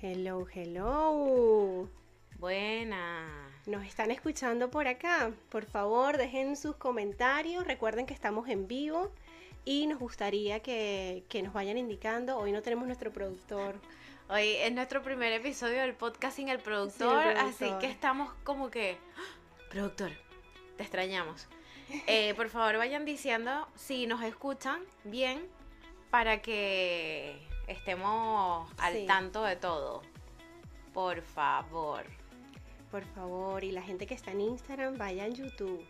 Hello, hello. Buena. Nos están escuchando por acá. Por favor, dejen sus comentarios. Recuerden que estamos en vivo y nos gustaría que, que nos vayan indicando. Hoy no tenemos nuestro productor. Hoy es nuestro primer episodio del podcast sin el productor, Sin el así que estamos como que... ¡Ah! Productor, te extrañamos. Eh, por favor, vayan diciendo si nos escuchan bien para que estemos al Sí. tanto de todo. Por favor. Por favor, y la gente que está en Instagram, vaya en YouTube.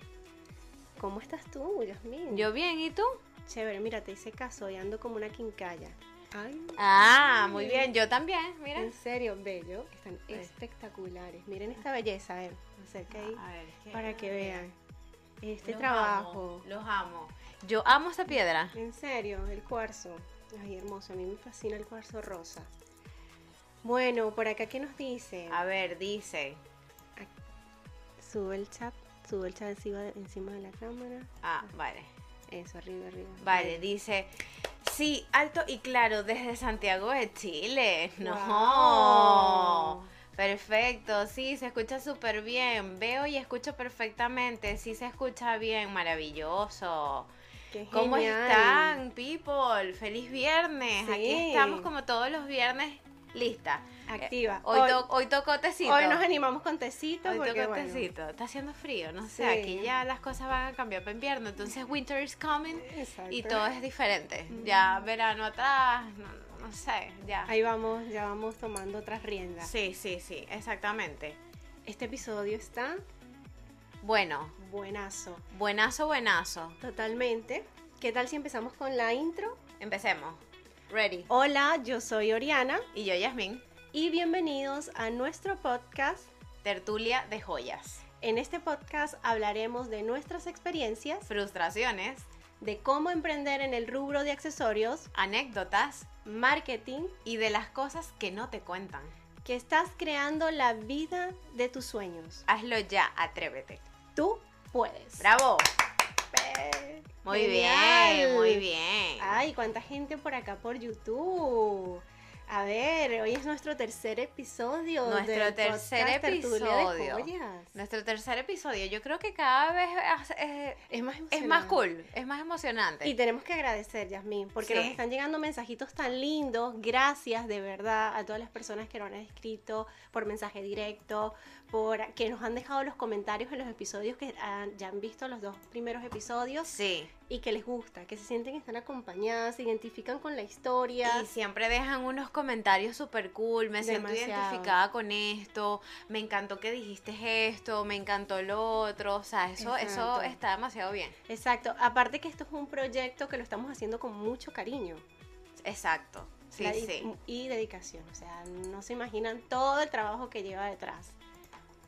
¿Cómo estás tú, Yasmin? Yo bien, ¿y tú? Chévere, mira, te hice caso y ando como una quincalla. Ay, Ah, muy bien, yo también, mira. en serio, bello. Están espectaculares. Miren esta belleza, a ver, acerca ahí. A ver, ¿qué? para que vean este Los trabajo. amo, los amo. Yo amo esta piedra. En serio, el cuarzo. Ay, hermoso, a mí me fascina el cuarzo rosa. Bueno, por acá, ¿qué nos dice? A ver, dice. Sube el chat, sube el chat encima de, encima de la cámara. Ah, vale. Eso, arriba, arriba. Vale, Ahí. dice. Sí, alto y claro, desde Santiago de Chile. No. Perfecto, sí, se escucha súper bien. Veo y escucho perfectamente. Sí, se escucha bien. Maravilloso. Qué ¿Cómo genial. están, people? Feliz viernes. Sí. Aquí estamos como todos los viernes, lista. Activa. Eh, hoy, Hoy- to- hoy tocó tecito. Hoy nos animamos con tecito Hoy porque bueno, tecito. Está haciendo frío, no sé. Sí. Aquí ya las cosas van a cambiar para invierno. Entonces, winter is coming Exacto. y todo es diferente. Ya verano atrás, no, no sé, ya. Ahí vamos, ya vamos tomando otras riendas. Sí, sí, sí, exactamente. Este episodio está Bueno, buenazo. buenazo, buenazo. Totalmente. ¿Qué tal si empezamos con la intro? Empecemos. Ready. Hola, yo soy Oriana Y yo, Yasmin, y bienvenidos a nuestro podcast. tertulia de joyas, En este podcast hablaremos de nuestras experiencias, frustraciones, de cómo emprender en el rubro de accesorios, anécdotas marketing, y de las cosas que no te cuentan. que estás creando la vida de tus sueños. Hazlo ya, atrévete. Tú puedes. ¡Bravo! Muy Genial. bien, muy bien. Ay, cuánta gente por acá por YouTube. A ver, hoy es nuestro tercer episodio. Nuestro del tercer podcast de episodio. Joyas. Nuestro tercer episodio, yo creo que cada vez es, es- más es más cool, es más emocionante. Y tenemos que agradecer, Yasmín, porque Sí. nos están llegando mensajitos tan lindos. Gracias de verdad a todas las personas que nos han escrito por mensaje directo, por que nos han dejado los comentarios en los episodios que han- ya han visto los dos primeros episodios Sí, y que les gusta, que se sienten que están acompañadas, se identifican con la historia. y siempre dejan unos comentarios súper cool, me siento identificada con esto, me encantó que dijiste esto, me encantó lo otro, o sea, eso, eso está demasiado bien. Exacto, aparte que esto es un proyecto que lo estamos haciendo con mucho cariño Exacto, sí, la- y- sí, y dedicación, o sea, no se imaginan todo el trabajo que lleva detrás.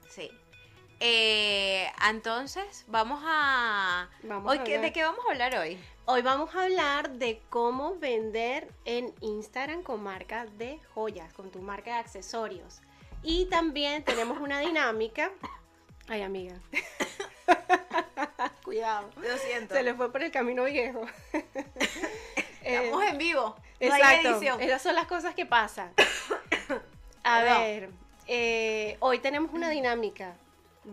sí. Eh, entonces, vamos a... Vamos Hoy, a ¿qué- hablar. ¿De qué vamos a hablar hoy? Hoy vamos a hablar de cómo vender en Instagram con marca de joyas, con tu marca de accesorios. Y también tenemos una dinámica. Ay, amiga. Cuidado. Lo siento. Se le fue por el camino viejo. Eh, Estamos en vivo. No hay Exacto. edición. Esas son las cosas que pasan. A Perdón. ver, eh, hoy tenemos una dinámica.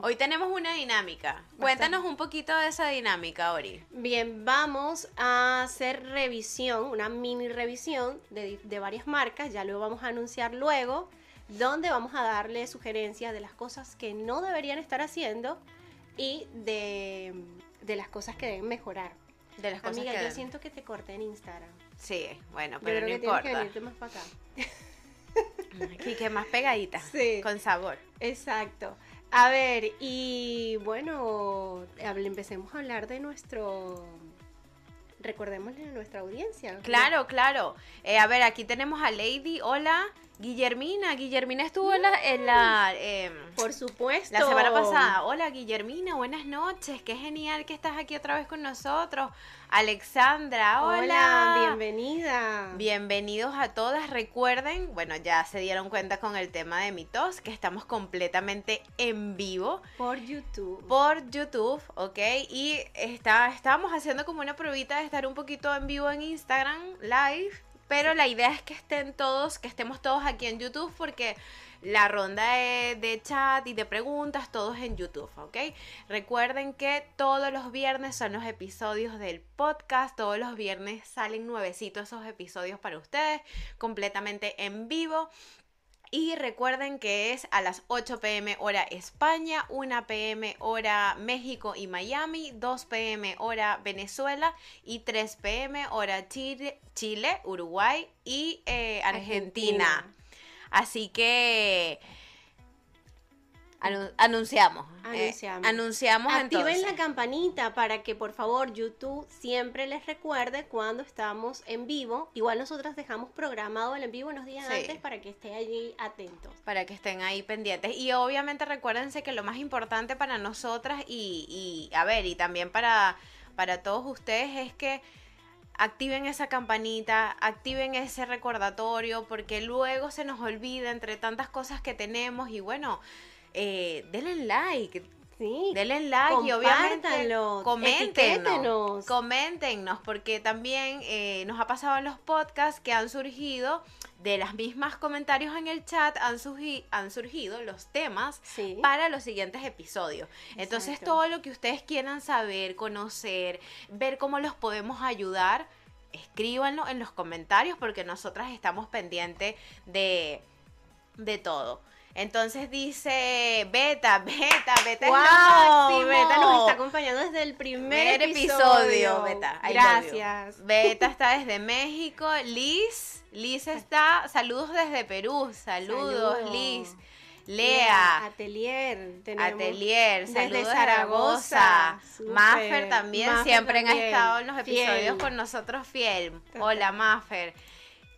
Hoy tenemos una dinámica. Cuéntanos un poquito de esa dinámica, Ori. Bien, vamos a hacer revisión, una mini revisión de, de varias marcas, ya lo vamos a anunciar luego, donde vamos a darle sugerencias de las cosas que no deberían estar haciendo y de, de las cosas que deben mejorar. De las cosas Amiga, que... yo siento que te corté en Instagram. Sí, bueno, Yo pero creo no que tienes que importa. venirte más para acá. Aquí que más pegadita. Sí. Con sabor. Exacto. A ver, y bueno, empecemos a hablar de nuestro... Recordémosle a nuestra audiencia. Claro, claro. Eh, a ver, aquí tenemos a Lady. Hola, Guillermina. Guillermina estuvo en la, en la, em, Por supuesto. la semana pasada. Hola, Guillermina. Buenas noches. Qué genial que estás aquí otra vez con nosotros. Alexandra. Hola. Hola, bienvenida. Bienvenidos a todas. Recuerden, bueno, ya se dieron cuenta con el tema de mi tos, que estamos completamente en vivo Por YouTube. por YouTube, ¿ok? Y está, estábamos haciendo como una pruebita de estar un poquito en vivo en Instagram Live Pero la idea es que estén todos, que estemos todos aquí en YouTube porque la ronda de, chat y de preguntas, todos en YouTube, ¿ok? Recuerden que todos los viernes son los episodios del podcast, todos los viernes salen nuevecitos esos episodios para ustedes, completamente en vivo. Y recuerden que es a las 8 pm hora España, 1 pm hora México y Miami, 2 pm hora Venezuela y 3 pm hora Chile, Chile Uruguay y eh, Argentina. Argentina. Así que anunciamos. Eh, anunciamos. anunciamos Activen la campanita para que por favor YouTube siempre les recuerde cuando estamos en vivo. Igual nosotros dejamos programado el en vivo unos días antes para que estén allí atentos. Para que estén ahí pendientes. Y obviamente recuérdense que lo más importante para nosotras y, y a ver, y también para, para todos ustedes es que activen esa campanita, activen ese recordatorio, porque luego se nos olvida entre tantas cosas que tenemos y bueno, eh, denle like. Sí. Denle like y obviamente coméntenos, coméntenos, porque también eh, nos ha pasado en los podcasts que han surgido de las mismas comentarios en el chat han, han surgido los temas para los siguientes episodios. Entonces todo lo que ustedes quieran saber, conocer, ver cómo los podemos ayudar, escríbanlo en los comentarios porque nosotras estamos pendientes de, de todo. Entonces dice Beta, Beta, Beta wow, Beta nos está acompañando desde el primer, episodio. Beta. Gracias. Beta está desde México. Liz, Liz está, saludos desde Perú. Saludos, Liz. Lea. Atelier. Atelier. Saludos desde Zaragoza. Maffer también. siempre han estado en los episodios con nosotros fiel. Hola, Maffer.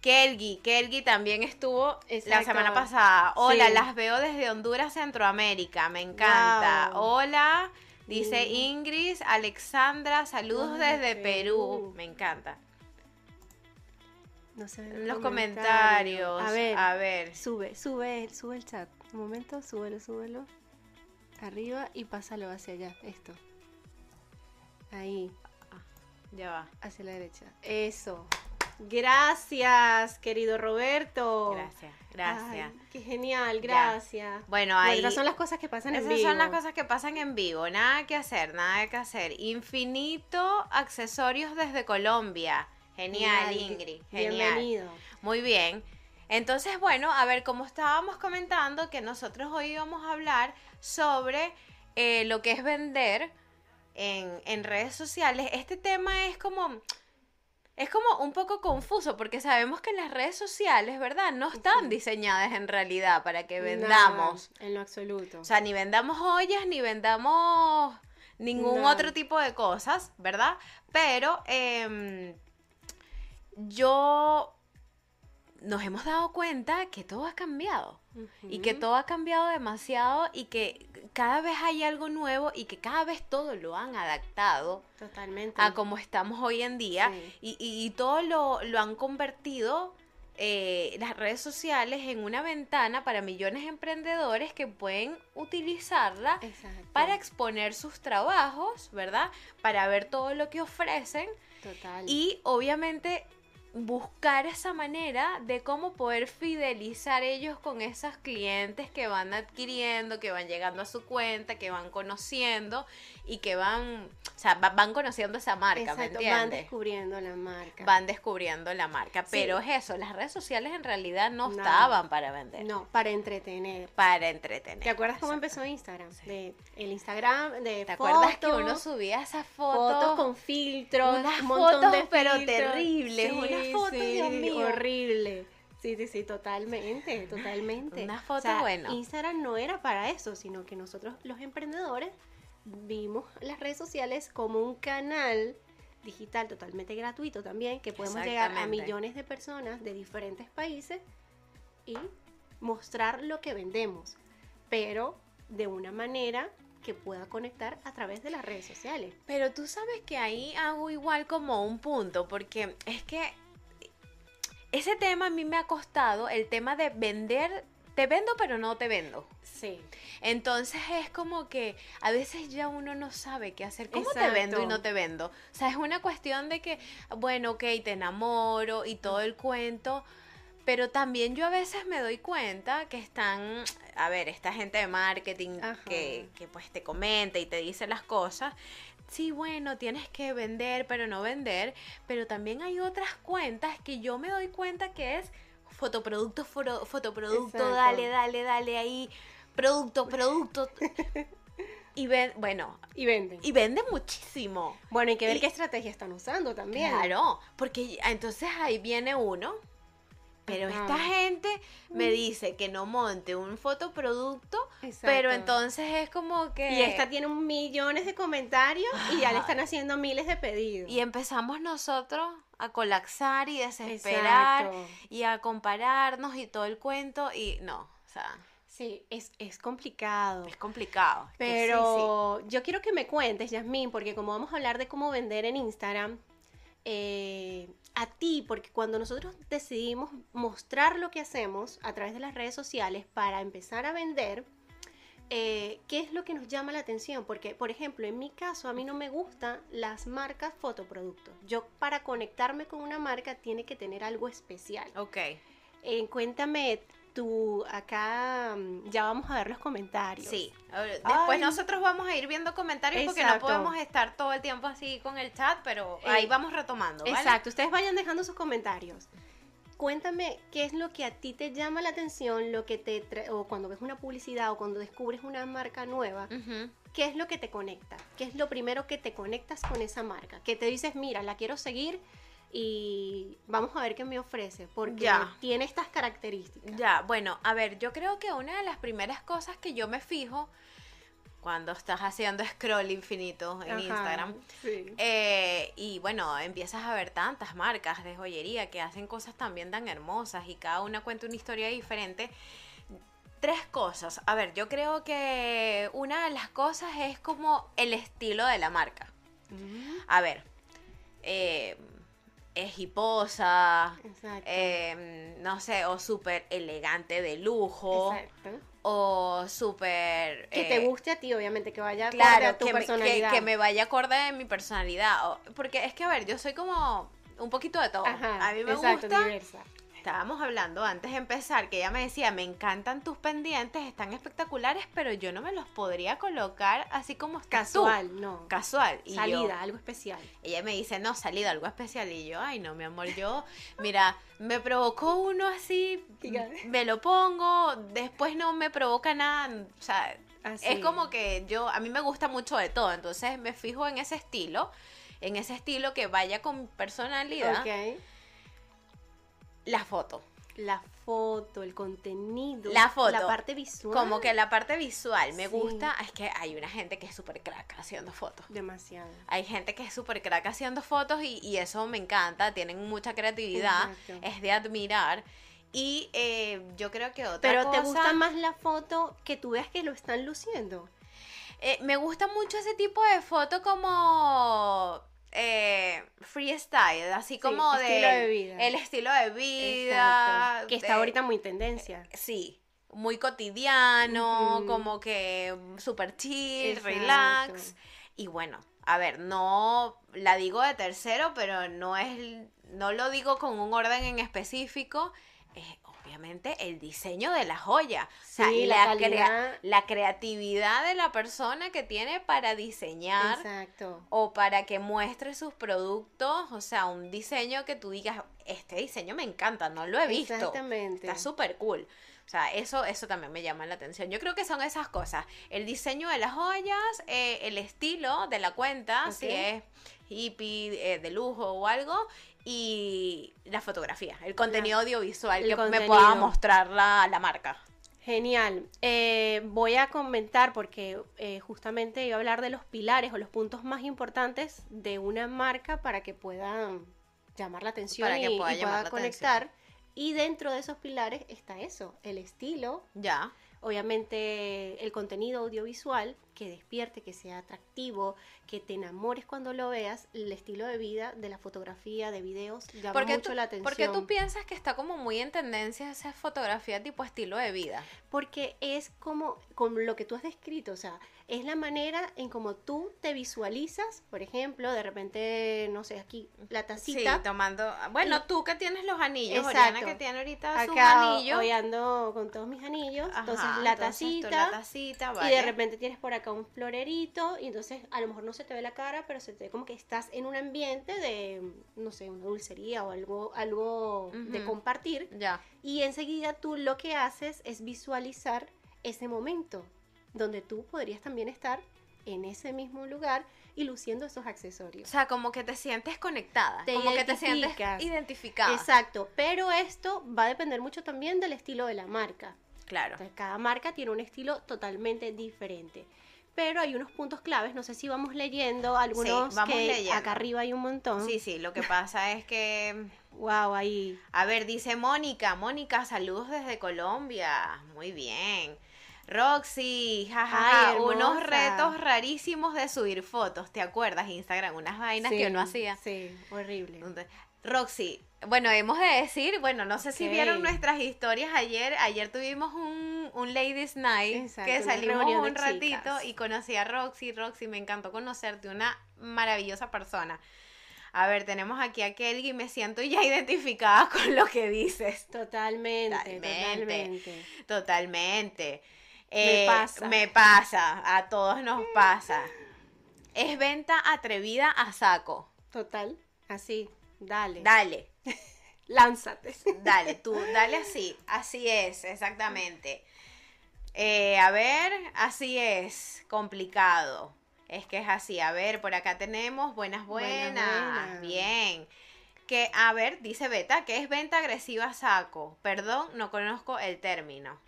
Kelgi, Kelgi también estuvo la semana pasada. Hola, las veo desde Honduras, Centroamérica. Me encanta. Hola, dice Ingrid, Alexandra, saludos desde Perú. Me encanta. No sé. En los comentarios. A ver, a ver. Sube, sube, sube el chat. Un momento, súbelo, súbelo. Arriba y pásalo hacia allá. Esto. Ahí. Ah, ya va. Hacia la derecha. Eso. Gracias, querido Roberto. Gracias, gracias. qué genial, gracias. Bueno, ahí. esas son las cosas que pasan en vivo. Esas son las cosas que pasan en vivo. Nada que hacer, nada que hacer. Infinito accesorios desde Colombia. Genial, Ingrid. Genial. Bienvenido. Muy bien. Entonces, bueno, a ver, como estábamos comentando, que nosotros hoy íbamos a hablar sobre eh, lo que es vender en, en redes sociales. Este tema es como es como un poco confuso porque sabemos que las redes sociales, ¿verdad? No están diseñadas en realidad para que vendamos. en lo absoluto. O sea, ni vendamos joyas, ni vendamos ningún otro tipo de cosas, ¿verdad? Pero em, yo nos hemos dado cuenta que todo ha cambiado y que todo ha cambiado demasiado y que cada vez hay algo nuevo y que cada vez todo lo han adaptado totalmente a como estamos hoy en día y, y, todo lo, lo han convertido eh, las redes sociales en una ventana para millones de emprendedores que pueden utilizarla para exponer sus trabajos, ¿verdad? Para ver todo lo que ofrecen. Total. Y obviamente buscar esa manera de cómo poder fidelizar ellos con esas clientes que van adquiriendo, que van llegando a su cuenta, que van conociendo y que van, o sea, van conociendo esa marca, ¿me entiendes? Van descubriendo la marca. Van descubriendo la marca, pero es eso, las redes sociales en realidad no, estaban para vender. No, para entretener. Para entretener. ¿Te acuerdas cómo empezó Instagram? De el Instagram de ¿Te acuerdas que uno subía esas fotos? Fotos con filtros, unas fotos pero terribles, unas fotos, Dios mío. horrible. Sí, sí, sí, totalmente, totalmente. Una foto buena. Instagram no era para eso, sino que nosotros los emprendedores vimos las redes sociales como un canal digital totalmente gratuito también, que podemos llegar a millones de personas de diferentes países y mostrar lo que vendemos, pero de una manera que pueda conectar a través de las redes sociales. Pero tú sabes que ahí hago igual como un punto, porque es que ese tema a mí me ha costado, el tema de vender te vendo pero no te vendo. Sí. Entonces es como que a veces ya uno no sabe qué hacer. ¿Cómo te vendo y no te vendo? O sea, es una cuestión de que, bueno, ok, te enamoro y todo el cuento. Pero también yo a veces me doy cuenta que están, a ver, esta gente de marketing que, que pues te comenta y te dice las cosas. Sí, bueno, tienes que vender, pero no vender. Pero también hay otras cuentas que yo me doy cuenta que es fotoproducto, foro- fotoproducto, Exacto. dale, dale, dale ahí, producto, producto. y ven, bueno, Y venden. y vende muchísimo. bueno, hay que ver y- qué estrategia están usando también. Claro, porque ya- entonces ahí viene uno. Pero esta gente me dice que no monte un fotoproducto, Exacto. pero entonces es como que... Y esta tiene un millones de comentarios y ya le están haciendo miles de pedidos. Y empezamos nosotros a colapsar y desesperar Exacto. y a compararnos y todo el cuento y no, o sea, Sí, es, es complicado. es complicado. es que sí, Pero yo quiero que me cuentes, Yasmín, porque como vamos a hablar de cómo vender en Instagram, eh, a ti, porque cuando nosotros decidimos mostrar lo que hacemos a través de las redes sociales para empezar a vender, eh, ¿qué es lo que nos llama la atención? Porque, por ejemplo, en mi caso, a mí no me gustan las marcas fotoproductos. Yo para conectarme con una marca tiene que tener algo especial. Ok. Eh, cuéntame tú, acá mm, ya vamos a ver los comentarios. Sí, después Ay. nosotros vamos a ir viendo comentarios porque no podemos estar todo el tiempo así con el chat, pero Eh, ahí vamos retomando, ¿vale? Exacto, ustedes vayan dejando sus comentarios. Cuéntame qué es lo que a ti te llama la atención, lo que te tra- o cuando ves una publicidad o cuando descubres una marca nueva. ¿qué es lo que te conecta? ¿Qué es lo primero que te conectas con esa marca? Que te dices, mira, la quiero seguir y vamos a ver qué me ofrece, porque Ya. tiene estas características. Ya, bueno, a ver, yo creo que una de las primeras cosas que yo me fijo cuando estás haciendo scroll infinito en Ajá, Instagram, sí. eh, y bueno, empiezas a ver tantas marcas de joyería que hacen cosas también tan hermosas y cada una cuenta una historia diferente. Tres cosas. A ver, yo creo que una de las cosas es como el estilo de la marca. Mm, A ver, eh, es hiposa, eh, no sé, o súper elegante de lujo, Exacto. o súper... Que eh, te guste a ti, obviamente, que vaya acorde Claro, a tu que me, que- personalidad. que me vaya acorde de mi personalidad. o- porque es que, a ver, yo soy como un poquito de todo. Ajá, a mí me exacto, gusta... diversa. Estábamos hablando antes de empezar que ella me decía, me encantan tus pendientes, están espectaculares, pero yo no me los podría colocar así como estás tú". Casual, no. Casual. Y yo- Salida, algo especial. ella me dice, no, salida, algo especial. Y yo, ay, no, mi amor, yo, mira, me provocó uno así, me lo pongo, después no me provoca nada. O sea, Así. es como que yo, a mí me gusta mucho de todo, entonces me fijo en ese estilo, en ese estilo que vaya con personalidad, Ok. La foto. La foto, el contenido. La foto. La parte visual. Como que la parte visual me Sí. gusta, es que hay una gente que es súper crack haciendo fotos. Demasiado. Hay gente que es súper crack haciendo fotos y, y eso me encanta, tienen mucha creatividad, Exacto. es de admirar. Y eh, yo creo que otra Pero te gusta más la foto que tú veas que lo están luciendo. eh, me gusta mucho ese tipo de foto como eh, freestyle, así Sí, como estilo de, de vida. el estilo de vida, Exacto. Que de- está ahorita muy en tendencia. sí, muy cotidiano, como que super chill, Exacto. relax. Y bueno, a ver, no la digo de tercero, pero no es, no lo digo con un orden en específico. Es obviamente el diseño de la joya. O sea, la la, crea- calidad. la creatividad de la persona que tiene para diseñar Exacto. o para que muestre sus productos. O sea, un diseño que tú digas, este diseño me encanta, no lo he visto. Exactamente. Está súper cool. O sea, eso, eso también me llama la atención. Yo creo que son esas cosas. El diseño de las joyas, eh, el estilo de la cuenta, si es hippie, eh, de lujo o algo, y la fotografía, el contenido audiovisual El que me pueda mostrar la, la marca. Genial. Eh, voy a comentar porque eh, justamente iba a hablar de los pilares o los puntos más importantes de una marca para que puedan llamar la atención Para que pueda y conectar. Y dentro de esos pilares está eso, el estilo, Ya. obviamente el contenido audiovisual, que despierte, que sea atractivo, que te enamores cuando lo veas, el estilo de vida de la fotografía, de videos, llama ¿Por qué mucho tú- la atención. ¿Por qué tú piensas que está como muy en tendencia esa fotografía tipo estilo de vida? Porque es como, como lo que tú has descrito, o sea, es la manera en como tú te visualizas, por ejemplo, de repente, no sé, aquí, la tacita. Sí, tomando. Bueno, tú que tienes los anillos, Exacto. Oriana que tiene ahorita sus Acá anillos. hoy ando con todos mis anillos, Ajá, entonces la entonces tacita, la tacita, y de vale. repente tienes por acá un florerito y entonces a lo mejor no se te ve la cara, pero se te ve como que estás en un ambiente de, no sé, una dulcería o algo, algo de compartir Ya. y enseguida tú lo que haces es visualizar ese momento donde tú podrías también estar en ese mismo lugar y luciendo esos O accesorios. sea, como que te sientes conectada. Te como que te sientes identificada. Exacto, pero esto va a depender mucho también del estilo de la marca. Claro. Entonces, cada marca tiene un estilo totalmente diferente. Pero hay unos puntos claves, no sé si vamos leyendo algunos vamos que leyendo. acá arriba hay un montón. Sí, sí, lo que pasa es que. Wow, ahí. A ver, dice Mónica. Mónica, saludos desde Colombia. Muy bien. Roxy, jajaja, Ay, unos retos rarísimos de subir fotos, ¿te acuerdas? Instagram, unas vainas que Sí, uno hacía. Sí, horrible. Roxy, bueno, hemos de decir, bueno, no sé si vieron nuestras historias ayer. Ayer tuvimos un, un Ladies Night Exacto, que salimos un ratito chicas. y conocí a Roxy. Roxy, me encantó conocerte, una maravillosa persona. A ver, tenemos aquí a Kelly y me siento ya identificada con lo que dices. Totalmente, Totalmente. totalmente. Totalmente. Me Eh, pasa. Me pasa, a todos nos pasa. Es venta atrevida a saco. Total, así, dale. Dale. Lánzate. Dale, tú, dale así. Así es, exactamente. Eh, a ver, así es, complicado. Es que es así. A ver, por acá tenemos buenas, buenas. Buenas, buenas. Bien. Que, a ver, dice Beta, que es venta agresiva saco. Perdón, no conozco el término.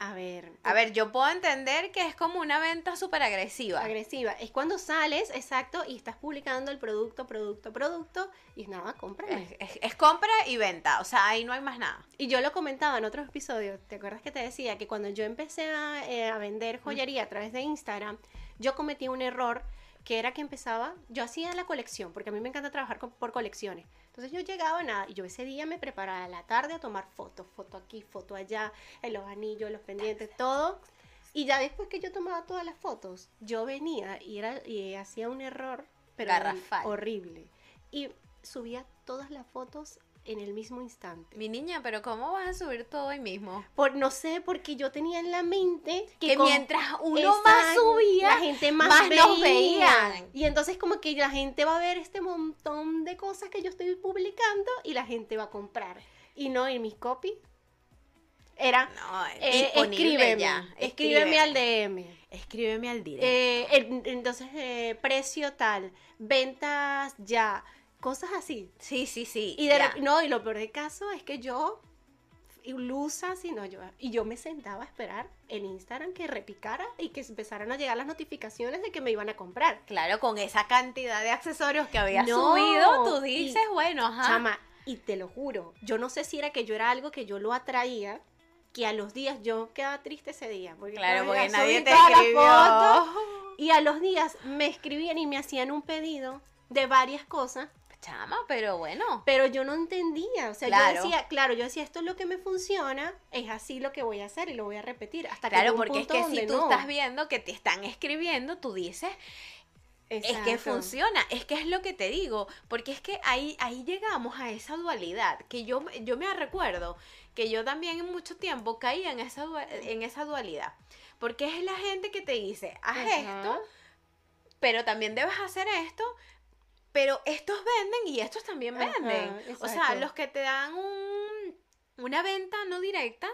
A ver. A ver, yo puedo entender que es como una venta súper agresiva. Agresiva. Es cuando sales, exacto, y estás publicando el producto, producto, producto, y es nada, cómprame. Es, es- es compra y venta, o sea, ahí no hay más nada. Y yo lo comentaba en otros episodios, ¿te acuerdas que te decía que cuando yo empecé a, eh, a vender joyería a través de Instagram, yo cometí un error que era que empezaba, yo hacía la colección, porque a mí me encanta trabajar con- por colecciones. Entonces yo llegaba, nada, y yo ese día me preparaba a la tarde a tomar fotos, foto aquí, foto allá, en los anillos, los pendientes, todo. Y ya después que yo tomaba todas las fotos, yo venía y, era, y hacía un error, pero Garrafal. horrible. Y subía todas las fotos en el mismo instante. Mi niña, pero ¿cómo vas a subir todo hoy mismo? Por, no sé, porque yo tenía en la mente Que con- mientras uno más subía, la gente más, más nos veía. Y entonces como que la gente va a ver este montón de cosas que yo estoy publicando y la gente va a comprar. Y no, en mis copy era, No, eh, escríbeme, ya. escríbeme al DM. Escríbeme al directo. Eh, en- entonces, eh, precio tal, ventas ya, cosas así. sí, sí, sí. Y, de no, y lo peor del caso es que yo, ilusa, sino yo, y yo me sentaba a esperar en Instagram que repicara y que empezaran a llegar las notificaciones de que me iban a comprar. Claro, con esa cantidad de accesorios que había No, subido, tú y- dices, bueno, ajá. Chama, y te lo juro, yo no sé si era que yo era algo que yo lo atraía, que a los días yo quedaba triste ese día. Porque claro, porque nadie te escribió. y a los días me escribían y me hacían un pedido de varias cosas Chama, pero bueno. Pero yo no entendía, o sea, Claro. yo decía, claro, yo decía, esto es lo que me funciona, es así lo que voy a hacer y lo voy a repetir hasta que Claro, porque es que si tú no. estás viendo que te están escribiendo, tú dices, es que funciona, es que es lo que te digo, porque es que ahí, ahí llegamos a esa dualidad, que yo, yo me recuerdo que yo también en mucho tiempo caía en esa, en esa dualidad, porque es la gente que te dice, haz Ajá. esto, pero también debes hacer esto, pero estos venden y estos también Ajá, venden. o sea, los que te dan un, una venta no directa,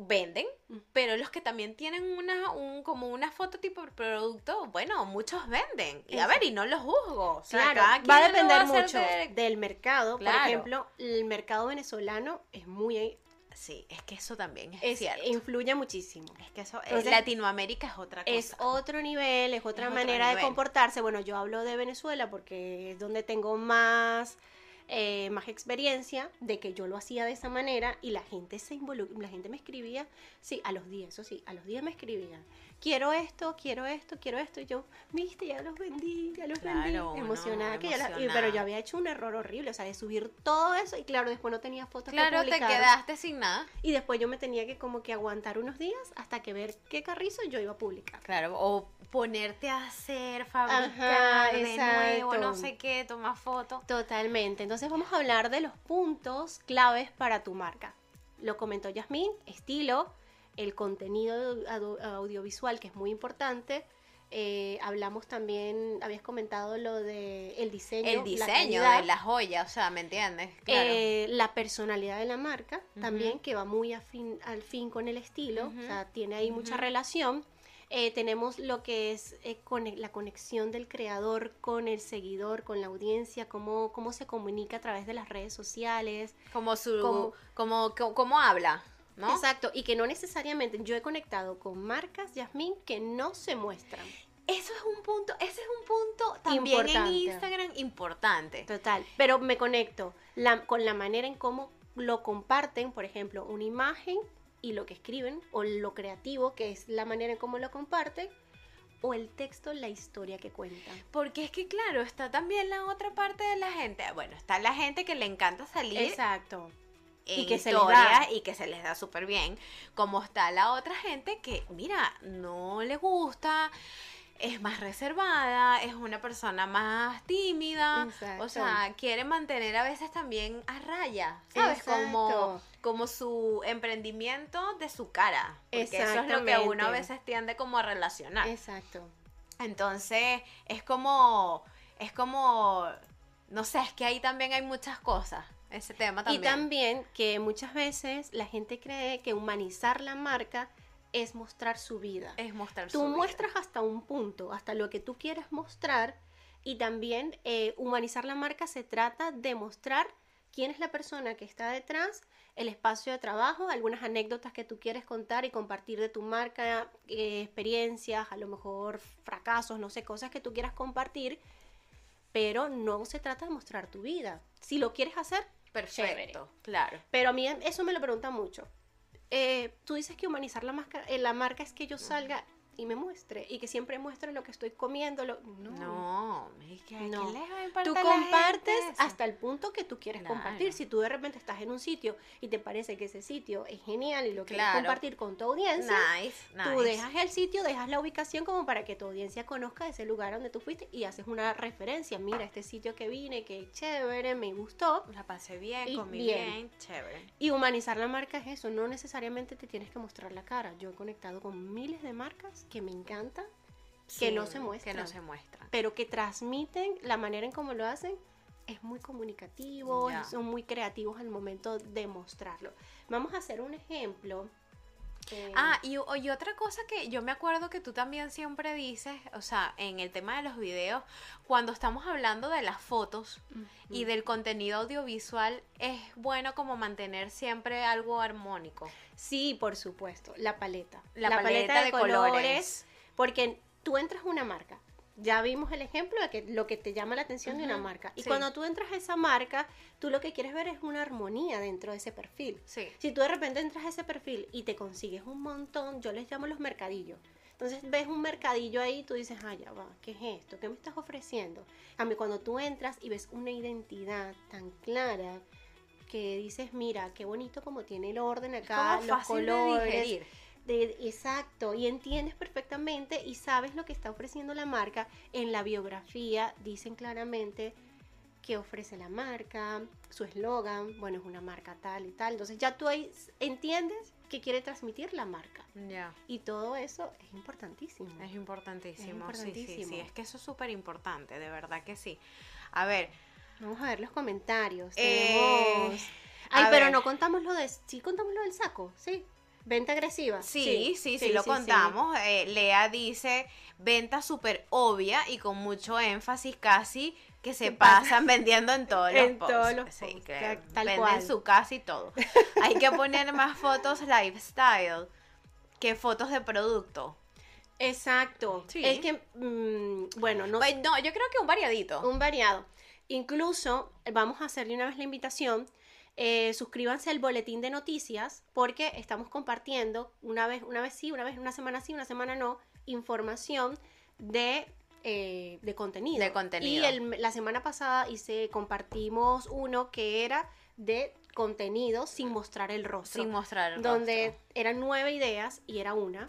venden, Mm. pero los que también tienen una, un, como una foto tipo de producto, bueno, muchos venden. Y a ver, y no los juzgo. O sea, Claro, va a depender a mucho de- del mercado. Claro. Por ejemplo, el mercado venezolano es muy Sí, es que eso también es, es, cierto. influye muchísimo. Es que eso, Entonces, Latinoamérica es otra cosa. Es otro nivel, es otra manera de comportarse. Bueno, yo hablo de Venezuela porque es donde tengo más eh, más experiencia de que yo lo hacía de esa manera y la gente se involucra, la gente me escribía, sí, a los días, eso sí, a los días me escribían, quiero esto, quiero esto, quiero esto, y yo, viste, ya los vendí, ya los Claro, vendí, emocionada, que ya la- y- pero yo había hecho un error horrible, o sea, de subir todo eso y claro, después no tenía fotos que Claro, te publicar. quedaste sin nada. Y después yo me tenía que como que aguantar unos días hasta que ver qué carrizo yo iba a publicar. Claro, o ponerte a hacer, fabricar Ajá, de nuevo, no sé qué, tomar fotos. Totalmente. Entonces vamos a hablar de los puntos claves para tu marca. Lo comentó Yasmín, estilo, el contenido audio- audiovisual que es muy importante. Eh, hablamos también, habías comentado lo de el diseño. El la diseño calidad, de la joya, o sea, ¿me entiendes? Claro. eh, la personalidad de la marca también, que va muy afín, al fin con el estilo, o sea, tiene ahí mucha relación. Eh, tenemos lo que es eh, cone- la conexión del creador con el seguidor, con la audiencia, cómo, cómo se comunica a través de las redes sociales. como su, como- como, como, como habla, ¿no? Exacto, y que no necesariamente yo he conectado con marcas, Yasmín, que no se muestran. Eso es un punto, ese es un punto también en Importante. Instagram importante. Total, pero me conecto la- con la manera en cómo lo comparten, por ejemplo, una imagen y lo que escriben, o lo creativo, que es la manera en cómo lo comparten, o el texto, la historia que cuentan. Porque es que, claro, está también la otra parte de la gente. Bueno, está la gente que le encanta salir Exacto. en y que se les historias da. y que se les da súper bien. Como está la otra gente que, mira, no le gusta, es más reservada, es una persona más tímida. O Exacto. sea, quiere mantener a veces también a raya, ¿sabes? Exacto. como su emprendimiento de su cara. Porque eso es lo que uno a veces tiende como a relacionar. Exacto. Entonces, es como, es como, no sé, es que ahí también hay muchas cosas, ese tema también. Y también que muchas veces la gente cree que humanizar la marca es mostrar su vida. es mostrar Tú su vida. muestras hasta un punto, hasta lo que tú quieres mostrar. Y también eh, humanizar la marca se trata de mostrar quién es la persona que está detrás, el espacio de trabajo, algunas anécdotas que tú quieres contar y compartir de tu marca, eh, experiencias, a lo mejor fracasos, no sé, cosas que tú quieras compartir. Pero no se trata de mostrar tu vida. Si lo quieres hacer, Perfecto, chévere. claro. pero a mí eso me lo preguntan mucho. Eh, tú dices que humanizar la, marca, eh, la marca es que yo salga y me muestre y que siempre muestre lo que estoy comiendo. Lo... No. No, es que ¿a quién No. le va a importar Tú compartes hasta el punto que tú quieres Claro. compartir. Si tú de repente estás en un sitio y te parece que ese sitio es genial y lo quieres Claro. compartir con tu audiencia, Nice, nice. tú dejas el sitio, dejas la ubicación como para que tu audiencia conozca ese lugar donde tú fuiste y haces una referencia. Mira, este sitio que vine, que chévere, me gustó. La pasé bien, comí bien. bien, chévere. Y humanizar la marca es eso, no necesariamente te tienes que mostrar la cara. Yo he conectado con miles de marcas que me encantan, que Sí, no se Que muestran. no se muestran. pero que transmiten la manera en cómo lo hacen. Es muy comunicativo, Ya. son muy creativos al momento de mostrarlo. Vamos a hacer un ejemplo. Ah, y, otra cosa que yo me acuerdo que tú también siempre dices, o sea, en el tema de los videos, cuando estamos hablando de las fotos y del contenido audiovisual, es bueno como mantener siempre algo armónico. Sí, por supuesto, la paleta. La paleta de colores. Porque tú entras a una marca. Ya vimos el ejemplo de que lo que te llama la atención de una marca. Y sí. cuando tú entras a esa marca, tú lo que quieres ver es una armonía dentro de ese perfil. Sí. Si tú de repente entras a ese perfil y te consigues un montón, yo les llamo los mercadillos. Entonces ves un mercadillo ahí y tú dices, ah, ya va, ¿qué es esto? ¿Qué me estás ofreciendo? A mí cuando tú entras y ves una identidad tan clara que dices, mira, qué bonito como tiene el orden acá, como los fácil de colores. digerir. De- exacto, y entiendes perfectamente y sabes lo que está ofreciendo la marca. En la biografía dicen claramente qué ofrece la marca, su eslogan, bueno, es una marca tal y tal. Entonces ya tú ahí entiendes qué quiere transmitir la marca. Ya. Y todo eso es importantísimo. Es importantísimo. Es Sí, sí, sí. Es que eso es súper importante, de verdad que sí. A ver, Vamos a ver los comentarios. Eh, Tenemos... Ay, pero ver. no contamos lo de... Sí, contamos lo del saco, sí. Venta agresiva. Sí, sí, sí, lo contamos. Eh, Lea dice, venta súper obvia y con mucho énfasis casi que se pasan vendiendo en todos los En posts. todos los Sí, posts, que ta- tal venden cual. su casa y todo. Hay que poner más fotos lifestyle que fotos de producto. Exacto. Sí. Es que, mm, bueno, no no, yo creo que un variadito. un variado. Incluso vamos a hacerle una vez la invitación. Eh, suscríbanse al boletín de noticias porque estamos compartiendo una vez, una vez sí, una vez, una semana sí, una semana no, información de, eh, de contenido. De contenido. Y el- la semana pasada hice, compartimos uno que era de contenido sin mostrar el rostro. Sin mostrar el donde rostro. eran nueve ideas y era una.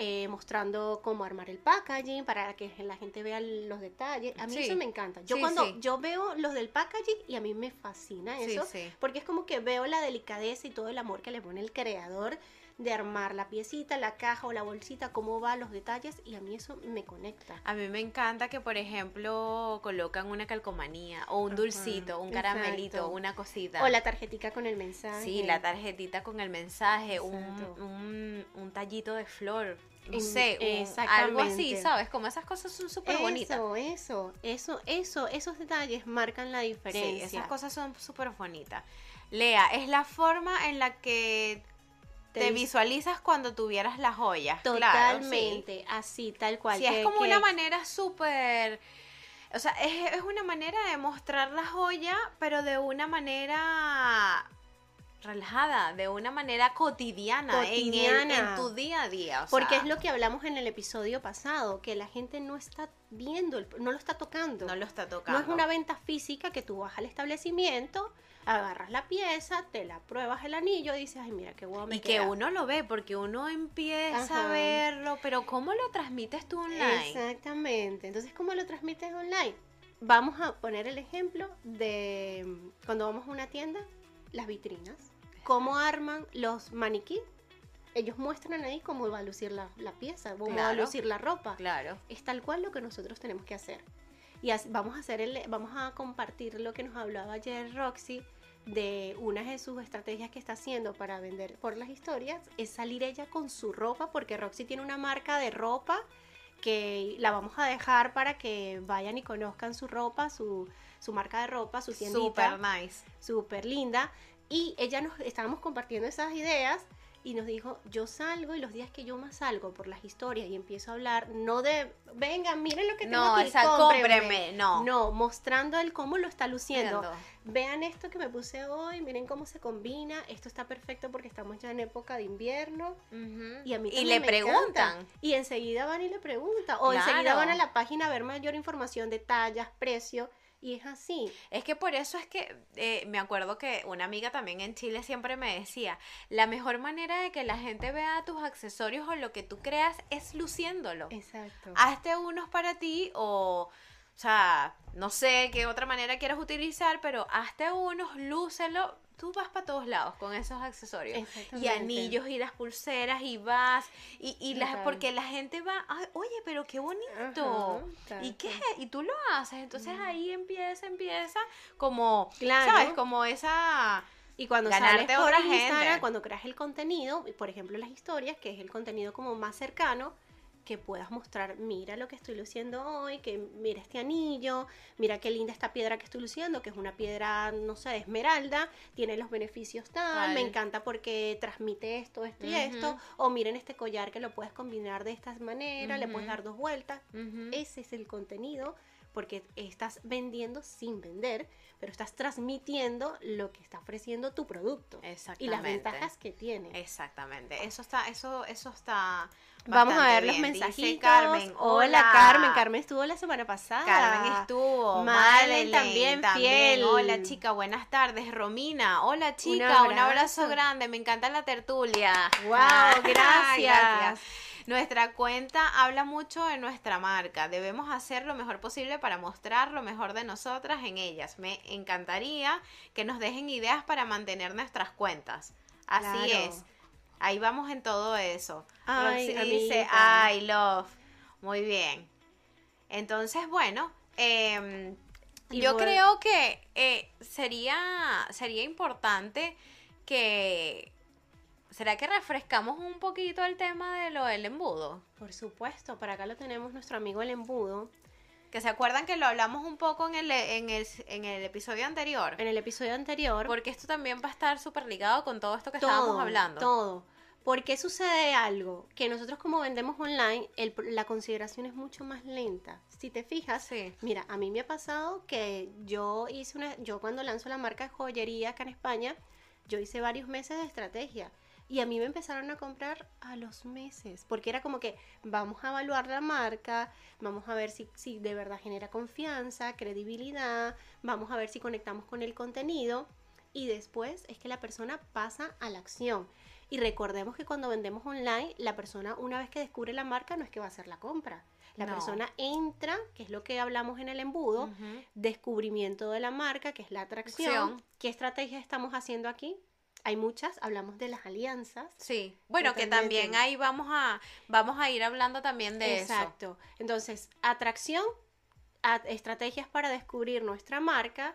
Eh, mostrando cómo armar el packaging para que la gente vea los detalles. A mí Sí. eso me encanta. Yo Sí, cuando sí. yo veo los del packaging y a mí me fascina eso, porque es como que veo la delicadeza y todo el amor que le pone el creador de armar la piecita, la caja o la bolsita, cómo va los detalles y a mí eso me conecta. A mí me encanta que, por ejemplo, colocan una calcomanía o un dulcito, un caramelito, exacto. una cosita. O la tarjetica con el mensaje. Sí, la tarjetita con el mensaje, un, un, un tallito de flor, no En- sé, un- algo así, ¿sabes? Como esas cosas son súper bonitas. Eso, eso, eso, eso, esos detalles marcan la Sí, diferencia. esas cosas son súper bonitas. Lea, es la forma en la que te, vis- visualizas cuando tuvieras las joyas. claro, sí. Totalmente, así, tal cual. Sí, es como que- una manera súper... O sea, es, es una manera de mostrar la joya, pero de una manera relajada, de una manera cotidiana, en el- En, Cotidiana. tu día a día. o Porque sea, es lo que hablamos en el episodio pasado, que la gente no está viendo, el- no lo está tocando. No lo está tocando. No es una venta física que tú vas al establecimiento, agarras la pieza, te la pruebas el anillo y dices, ay, mira qué guapo Y que queda". uno lo ve, porque uno empieza Ajá. a verlo, pero ¿cómo lo transmites tú online? Exactamente. Entonces, ¿cómo lo transmites online? Vamos a poner el ejemplo de mm, cuando vamos a una tienda, las vitrinas. ¿Cómo arman los maniquí? Ellos muestran ahí cómo va a lucir la, la pieza, cómo va a Claro. lucir la ropa. Claro. Es tal cual lo que nosotros tenemos que hacer. Y as- vamos a hacer el, vamos a compartir lo que nos hablaba ayer Roxy de una de sus estrategias que está haciendo para vender por las historias es salir ella con su ropa porque Roxy tiene una marca de ropa que la vamos a dejar para que vayan y conozcan su ropa, su, su marca de ropa, su tiendita Super nice. súper linda. Y ella nos estábamos compartiendo esas ideas y nos dijo, yo salgo y los días que yo más salgo por las historias y empiezo a hablar, no de, vengan, miren lo que tengo No, aquí, esa cómprenme". cómpreme, no. No, mostrando el cómo lo está luciendo. Vean esto que me puse hoy, miren cómo se combina, esto está perfecto porque estamos ya en época de invierno. Ujú. Y a mí Y le me preguntan. encanta. Y enseguida van y le preguntan. O Claro. enseguida van a la página a ver mayor información de tallas, precio. Y es así. Es que por eso es que eh, me acuerdo que una amiga también en Chile siempre me decía, la mejor manera de que la gente vea tus accesorios o lo que tú creas es luciéndolo. Exacto. Hazte unos para ti o, o sea, no sé qué otra manera quieras utilizar, pero hazte unos, lúcelo. Tú vas para todos lados con esos accesorios. Y anillos y las pulseras y vas. Y, y las, porque la gente va, "Ay, oye, pero qué bonito. Ajá, ¿Y qué? Y tú lo haces. Entonces ahí empieza, empieza como, Claro. ¿sabes? Como esa... Y cuando Ganarte sales por otra Instagram, gente. cuando creas el contenido, por ejemplo las historias, que es el contenido como más cercano, que puedas mostrar, mira lo que estoy luciendo hoy, que mira este anillo, mira qué linda esta piedra que estoy luciendo, que es una piedra, no sé, de esmeralda, tiene los beneficios tal, me encanta porque transmite esto, esto y esto, o miren este collar que lo puedes combinar de esta manera, le puedes dar dos vueltas, ese es el contenido, porque estás vendiendo sin vender, pero estás transmitiendo lo que está ofreciendo tu producto y las ventajas que tiene. Exactamente. Eso está, eso, eso está. Vamos a ver los. Dice mensajitos. Carmen, hola, Carmen, Carmen estuvo la semana pasada. Carmen estuvo. Madeleine Madeleine también fiel. Hola chica, buenas tardes. Romina, hola chica, un abrazo, abrazo. grande. Me encanta la tertulia. Guau, gracias. Nuestra cuenta habla mucho de nuestra marca. Debemos hacer lo mejor posible para mostrar lo mejor de nosotras en ellas. Me encantaría que nos dejen ideas para mantener nuestras cuentas. Así Claro. es. Ahí vamos en todo eso. Ay, Roxy dice. I love. Muy bien. Entonces, bueno, em, yo bueno. creo que eh, sería, sería importante que... ¿Será que refrescamos un poquito el tema de lo del embudo? Por supuesto, para acá lo tenemos nuestro amigo el embudo. Que se acuerdan que lo hablamos un poco en el, en el, en el episodio anterior. En el episodio anterior, Porque esto también va a estar súper ligado con todo esto que estábamos hablando. Todo. ¿Por qué sucede algo? Que nosotros como vendemos online, el- la consideración es mucho más lenta. Si te fijas, Sí. mira, a mí me ha pasado que yo hice una, yo cuando lanzo la marca de joyería acá en España, yo hice varios meses de estrategia. Y a mí me empezaron a comprar a los meses, porque era como que vamos a evaluar la marca, vamos a ver si, si de verdad genera confianza, credibilidad, vamos a ver si conectamos con el contenido y después es que la persona pasa a la acción. Y recordemos que cuando vendemos online, la persona una vez que descubre la marca no es que va a hacer la compra. La No. persona entra, que es lo que hablamos en el embudo, descubrimiento de la marca, que es la atracción. Acción. ¿Qué estrategias estamos haciendo aquí? Hay muchas, hablamos de las alianzas. Sí, bueno, que también ahí vamos a, vamos a ir hablando también de eso. Exacto. Entonces, atracción, estrategias para descubrir nuestra marca,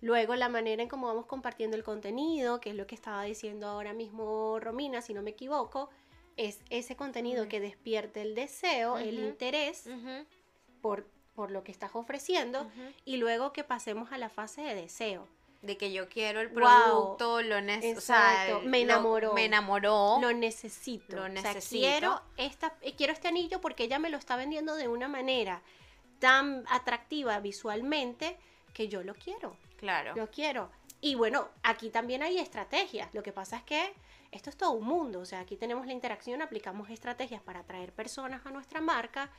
luego la manera en cómo vamos compartiendo el contenido, que es lo que estaba diciendo ahora mismo Romina, si no me equivoco, es ese contenido que despierte el deseo, el interés por, por lo que estás ofreciendo y luego que pasemos a la fase de deseo. De que yo quiero el Wow. producto, lo necesito. Me enamoró. me enamoró. Lo necesito. Lo O sea, necesito. quiero, esta, eh, quiero este anillo porque ella me lo está vendiendo de una manera tan atractiva visualmente que yo lo quiero. Claro. Lo quiero. Y bueno, aquí también hay estrategias. Lo que pasa es que esto es todo un mundo. O sea, aquí tenemos la interacción, aplicamos estrategias para atraer personas a nuestra marca.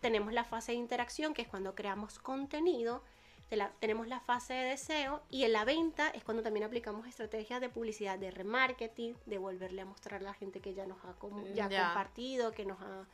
Tenemos la fase de interacción, que es cuando creamos contenido. De la- tenemos la fase de deseo. Y en la venta es cuando también aplicamos estrategias de publicidad, de remarketing, de volverle a mostrar a la gente que ya nos ha, ya compartido, que nos ha,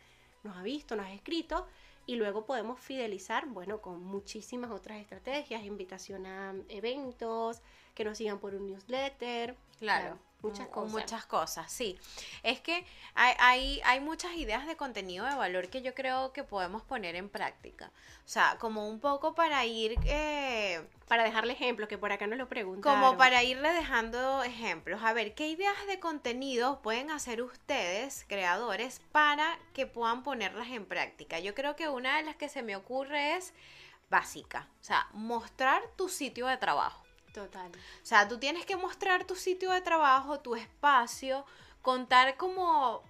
nos ha visto, nos ha escrito. Y luego podemos fidelizar, bueno, con muchísimas otras estrategias, invitación a eventos, que nos sigan por un newsletter. Claro, muchas mu- cosas. Muchas cosas, sí. Es que hay, hay, hay muchas ideas de contenido de valor que yo creo que podemos poner en práctica. O sea, como un poco para ir, eh, Para dejarle ejemplos, que por acá nos lo preguntaron. como para irle dejando ejemplos. A ver, ¿qué ideas de contenido pueden hacer ustedes, creadores, para que puedan ponerlas en práctica? Yo creo que una de las que se me ocurre es básica. O sea, mostrar tu sitio de trabajo. Total. O sea, tú tienes que mostrar tu sitio de trabajo, tu espacio, contar como,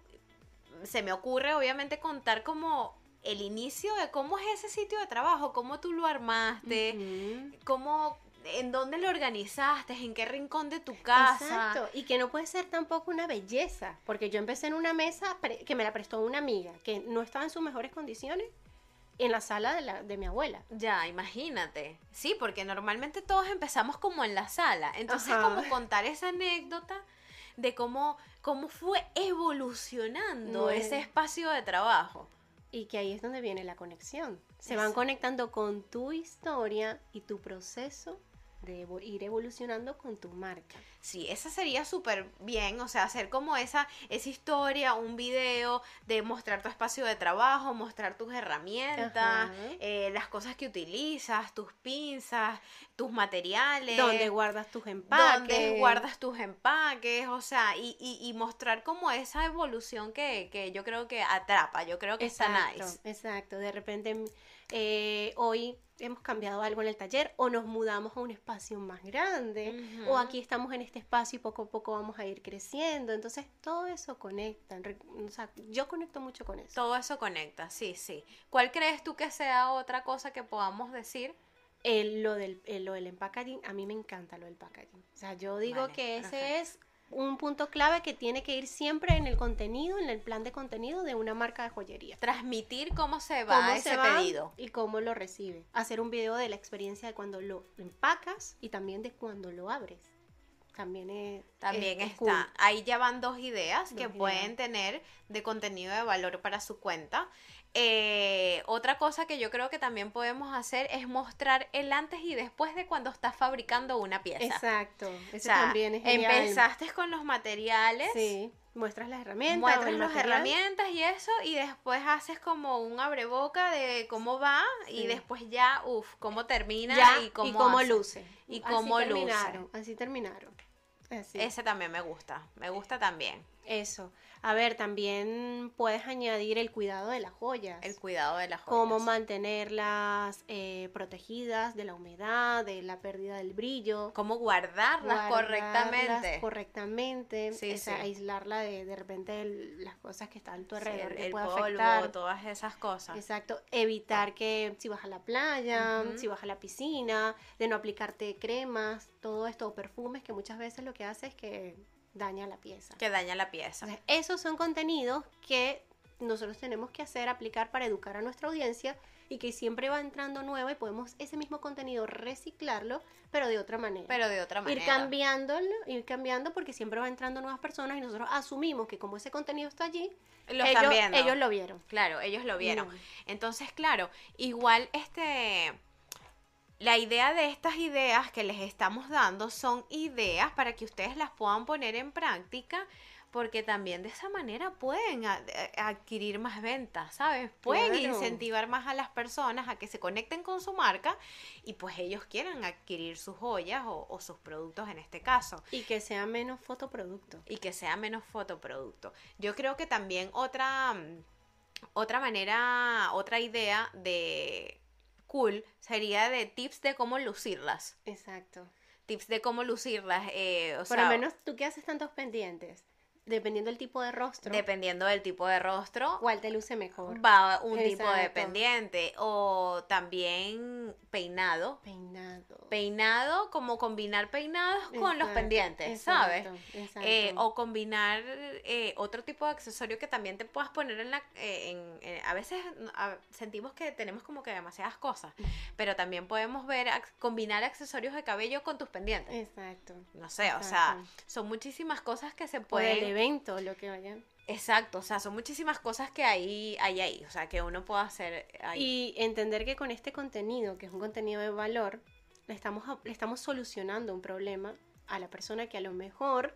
se me ocurre obviamente contar como el inicio de cómo es ese sitio de trabajo, cómo tú lo armaste, cómo, en dónde lo organizaste, en qué rincón de tu casa. Exacto, y que no puede ser tampoco una belleza, porque yo empecé en una mesa que me la prestó una amiga, que no estaba en sus mejores condiciones, en la sala de, la, de mi abuela. Ya, imagínate. Sí, porque normalmente todos empezamos como en la sala. Entonces, Ajá. como contar esa anécdota de cómo, cómo fue evolucionando ese espacio de trabajo. Y que ahí es donde viene la conexión. Se Eso. van conectando con tu historia y tu proceso de ir evolucionando con tu marca. Sí, esa sería súper bien, o sea, hacer como esa, esa historia, un video de mostrar tu espacio de trabajo, mostrar tus herramientas, eh, las cosas que utilizas, tus pinzas, tus materiales. Donde guardas tus empaques. donde guardas tus empaques, o sea, y, y, y mostrar como esa evolución que, que yo creo que atrapa, yo creo que Exacto, está nice. exacto. De repente eh, hoy hemos cambiado algo en el taller o nos mudamos a un espacio más grande o aquí estamos en este espacio y poco a poco vamos a ir creciendo. Entonces todo eso conecta. O sea, yo conecto mucho con eso. Todo eso conecta, sí, sí. ¿Cuál crees tú que sea otra cosa que podamos decir? El- lo, del, el- lo del empackaging, a mí me encanta lo del packaging. O sea, yo digo Vale, que ese perfecto. es un punto clave que tiene que ir siempre en el contenido, en el plan de contenido de una marca de joyería. Transmitir cómo se va cómo ese se va pedido. y cómo lo recibe. Hacer un video de la experiencia de cuando lo empacas y también de cuando lo abres. También es También es- es está. cool. Ahí ya van dos ideas que pueden tener de contenido de valor para su cuenta. Eh, otra cosa que yo creo que también podemos hacer es mostrar el antes y después de cuando estás fabricando una pieza. Exacto. O Eso sea, también es genial. empezaste con los materiales, Sí, muestras las herramientas. muestras las herramientas y eso, y después haces como un abreboca de cómo va, y después ya, uff, cómo termina Ya, y cómo, y cómo luce. Y Así luce. terminaron, Así terminaron. Así. Ese también me gusta, me gusta también. Eso. A ver, también puedes añadir el cuidado de las joyas. El cuidado de las joyas. Cómo mantenerlas eh, protegidas de la humedad, de la pérdida del brillo. Cómo guardarlas, guardarlas correctamente. correctamente. Sí, o sea, sí. aislarla de, de repente el- las cosas que están a tu Sí, alrededor el, que el polvo, afectar. todas esas cosas. Exacto, evitar que si vas a la playa, si vas a la piscina, de no aplicarte cremas, todo esto, o perfumes, que muchas veces lo que hace es que daña la pieza. Que daña la pieza. Entonces, esos son contenidos que nosotros tenemos que hacer, aplicar para educar a nuestra audiencia y que siempre va entrando nueva y podemos ese mismo contenido reciclarlo, pero de otra manera. Pero de otra manera. ir cambiándolo, ir cambiando porque siempre va entrando nuevas personas y nosotros asumimos que como ese contenido está allí, Lo ellos, ellos lo vieron. Claro, ellos lo vieron. No. Entonces, claro, igual este la idea de estas ideas que les estamos dando son ideas para que ustedes las puedan poner en práctica porque también de esa manera pueden a- adquirir más ventas, ¿sabes? Pueden Claro. incentivar más a las personas a que se conecten con su marca y pues ellos quieran adquirir sus joyas o, o sus productos en este caso Y que sea menos fotoproducto. y que sea menos fotoproducto. Yo creo que también otra, mm, otra manera, otra idea de cool sería de tips de cómo lucirlas. Exacto. Tips de cómo lucirlas. eh, o Por lo menos tú que haces tantos pendientes, dependiendo del tipo de rostro, dependiendo del tipo de rostro, cuál te luce mejor. va un tipo de pendiente. O también peinado. Peinado. Peinado, como combinar peinados con los Exacto, pendientes, ¿sabes? exacto. Eh, o combinar eh, otro tipo de accesorio que también te puedas poner en la... eh, en- a veces a- sentimos que tenemos como que demasiadas cosas, pero también podemos ver, ac- combinar accesorios de cabello con tus pendientes. Exacto. No sé, o sea, son muchísimas cosas que se Por el pueden... evento, lo que vayan. Exacto, o sea, son muchísimas cosas que hay, hay ahí, o sea, que uno puede hacer ahí. Y entender que con este contenido, que es un contenido de valor, le estamos, le estamos solucionando un problema a la persona que a lo mejor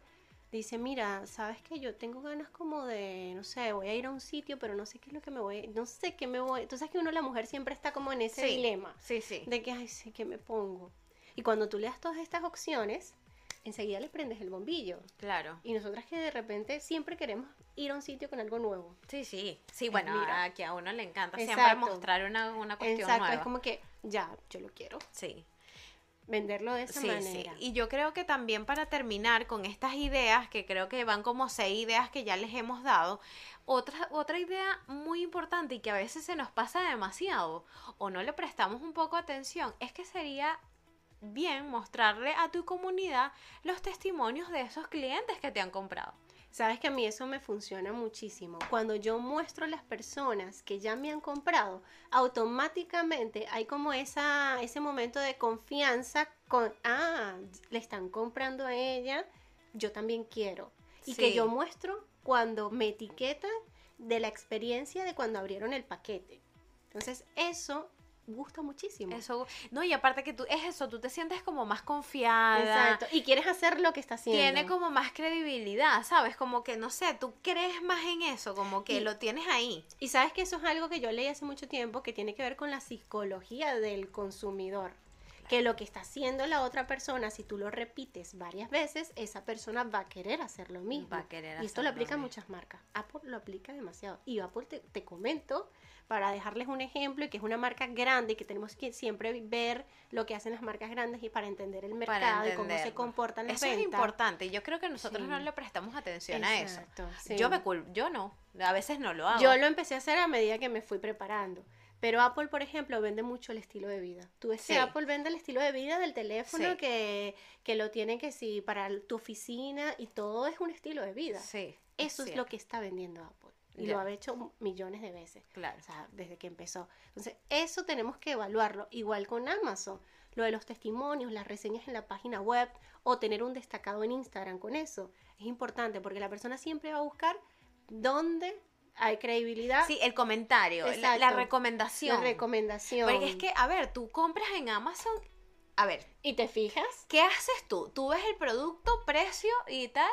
dice, mira, sabes que yo tengo ganas como de, no sé, voy a ir a un sitio, pero no sé qué es lo que me voy, no sé qué me voy. Entonces que uno, la mujer, siempre está como en ese Sí. dilema Sí, sí. de que, ay, ¿qué me pongo? Y cuando tú le das todas estas opciones, enseguida le prendes el bombillo. Claro. Y nosotras que de repente siempre queremos ir a un sitio con algo nuevo. Sí, sí. Sí, bueno, mira. que a uno le encanta siempre Exacto. mostrar una, una cuestión Exacto, nueva. es como que ya, yo lo quiero. Sí. Venderlo de esa Sí, manera. sí. Y yo creo que también para terminar con estas ideas, que creo que van como seis ideas que ya les hemos dado, otra, otra idea muy importante y que a veces se nos pasa demasiado o no le prestamos un poco atención, es que sería bien mostrarle a tu comunidad los testimonios de esos clientes que te han comprado. Sabes que a mí eso me funciona muchísimo. Cuando yo muestro a las personas que ya me han comprado, automáticamente hay como esa, ese momento de confianza con, ah, le están comprando a ella, yo también quiero. Y que yo muestro cuando me etiquetan de la experiencia de cuando abrieron el paquete. Entonces, eso gusta muchísimo. Eso, no, y aparte que tú, es eso, tú te sientes como más confiada. Exacto. Y quieres hacer lo que está haciendo. Tiene como más credibilidad, ¿sabes? Como que, no sé, tú crees más en eso, como que Y- lo tienes ahí. Y sabes que eso es algo que yo leí hace mucho tiempo que tiene que ver con la psicología del consumidor. Que lo que está haciendo la otra persona, si tú lo repites varias veces, esa persona va a querer hacer lo mismo. Va a querer y esto lo aplica a muchas marcas. Apple lo aplica demasiado. Y Apple te, te comento, para dejarles un ejemplo, y que es una marca grande y que tenemos que siempre ver lo que hacen las marcas grandes y para entender el mercado y cómo se comportan las Eso es ventas. importante. y Yo creo que nosotros Sí. no le prestamos atención a eso. Sí. Yo me yo no. A veces no lo hago. Yo lo empecé a hacer a medida que me fui preparando. Pero Apple, por ejemplo, vende mucho el estilo de vida. Tú ves que Sí. Apple vende el estilo de vida del teléfono Sí. que, que lo tienen que sí para tu oficina y todo es un estilo de vida. Sí. Eso es lo que está vendiendo Apple. Y lo ha hecho millones de veces. Claro. O sea, desde que empezó. Entonces, eso tenemos que evaluarlo. Igual con Amazon. Lo de los testimonios, las reseñas en la página web o tener un destacado en Instagram con eso. Es importante porque la persona siempre va a buscar dónde hay credibilidad. Sí, el comentario, la, la recomendación. La recomendación. Porque es que, a ver, tú compras en Amazon. A ver, ¿Y te fijas? ¿qué haces tú? Tú ves el producto, precio y tal.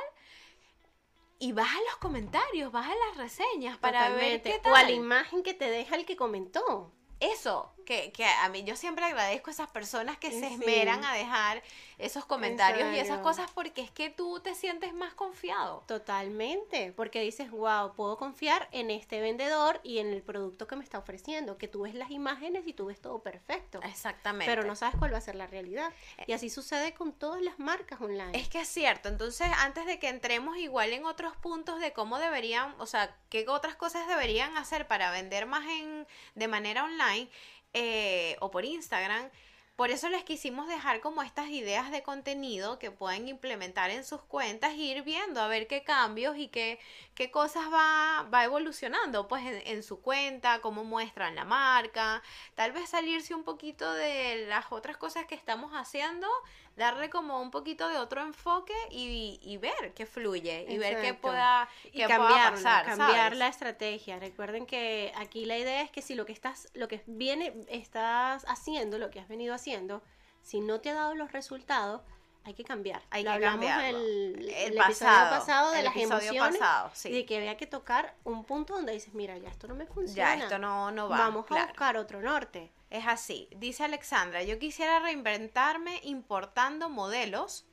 Y vas a los comentarios, vas a las reseñas para ver Totalmente. qué tal. O a la imagen que te deja el que comentó. Eso. Que, que a mí yo siempre agradezco a esas personas que se Sí. esmeran a dejar esos comentarios y esas cosas porque es que tú te sientes más confiado. Totalmente, porque dices, wow, puedo confiar en este vendedor y en el producto que me está ofreciendo, que tú ves las imágenes y tú ves todo perfecto, Exactamente. pero no sabes cuál va a ser la realidad. Y así sucede con todas las marcas online. Es que es cierto, entonces antes de que entremos igual en otros puntos de cómo deberían, o sea, qué otras cosas deberían hacer para vender más en, de manera online eh, o por Instagram, por eso les quisimos dejar como estas ideas de contenido que pueden implementar en sus cuentas e ir viendo a ver qué cambios y qué, qué cosas va, va evolucionando pues en, en su cuenta, cómo muestran la marca, tal vez salirse un poquito de las otras cosas que estamos haciendo, darle como un poquito de otro enfoque y, y ver qué fluye y ver qué Exacto. pueda, y qué pueda cambiarlo, pasar, cambiar ¿sabes? la estrategia. Recuerden que aquí la idea es que si lo que estás, lo que viene, estás haciendo, lo que has venido haciendo, si no te ha dado los resultados, hay que cambiar. Hay Lo que hablamos cambiarlo. El, El el pasado, episodio pasado de el las emociones pasado, sí. y de que había que tocar un punto donde dices, mira, ya esto no me funciona. Ya, esto no, no va. Vamos claro. a buscar otro norte. Es así. Dice Alexandra, yo quisiera reinventarme importando modelos,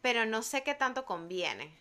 pero no sé qué tanto conviene.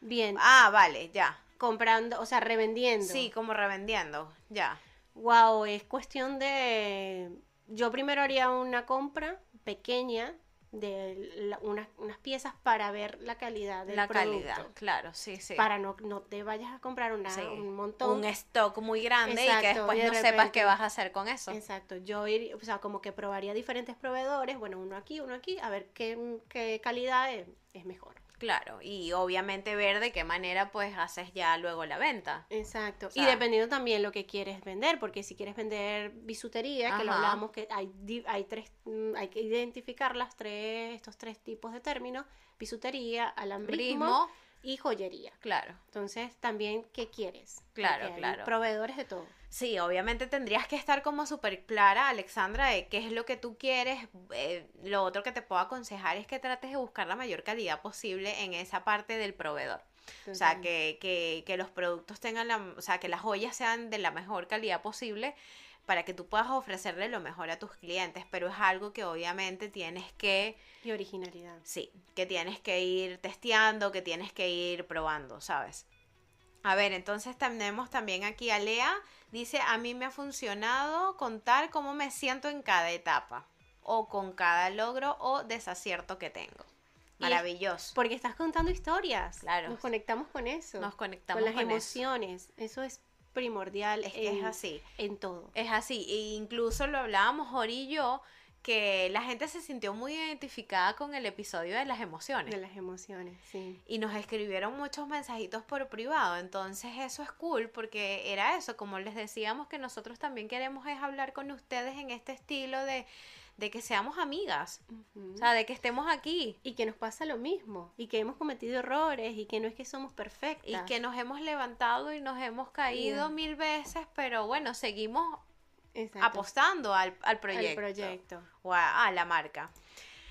Bien, Ah, vale, ya. comprando, o sea, revendiendo. Sí, como revendiendo, ya. Wow, es cuestión de... Yo primero haría una compra pequeña de la- unas, unas piezas para ver la calidad del La producto. calidad, claro, sí, sí. Para no, no te vayas a comprar una, Sí. un montón. un stock muy grande y que después y de no sepas qué vas a hacer con eso. Exacto, yo ir, o sea, como que probaría diferentes proveedores, bueno, uno aquí, uno aquí, a ver qué, qué calidad es, es mejor. Claro, y obviamente ver de qué manera pues haces ya luego la venta. Exacto. O sea- y dependiendo también lo que quieres vender, porque si quieres vender bisutería, que lo Ajá. hablábamos que hay, hay tres, mm, hay que identificar las tres, estos tres tipos de términos, bisutería, alambrismo Brismo, y joyería. claro. Entonces, también, ¿qué quieres? Claro, hay claro. Proveedores de todo. Sí, obviamente tendrías que estar como súper clara, Alexandra, de qué es lo que tú quieres. Eh, lo otro que te puedo aconsejar es que trates de buscar la mayor calidad posible en esa parte del proveedor. O sea, que, que, que los productos tengan la, o sea, que las joyas sean de la mejor calidad posible para que tú puedas ofrecerle lo mejor a tus clientes, pero es algo que obviamente tienes que, Y originalidad. sí, que tienes que ir testeando, que tienes que ir probando, ¿sabes? A ver, entonces tenemos también aquí a Lea, dice, a mí me ha funcionado contar cómo me siento en cada etapa, o con cada logro o desacierto que tengo. Y Maravilloso. Porque estás contando historias. Claro. Nos conectamos con eso. Nos conectamos con las con eso. emociones. Eso es primordial. Es que en, es así. En todo. Es así, e incluso lo hablábamos Ori y yo, que la gente se sintió muy identificada con el episodio de las emociones. De las emociones, sí. Y nos escribieron muchos mensajitos por privado, entonces eso es cool porque era eso, como les decíamos que nosotros también queremos es hablar con ustedes en este estilo de, de que seamos amigas, o sea, de que estemos aquí y que nos pasa lo mismo. Y que hemos cometido errores. Y que no es que somos perfectas. y que nos hemos levantado y nos hemos caído Yeah. mil veces, pero bueno, seguimos Exacto, apostando al, al proyecto. al proyecto. o a, a la marca.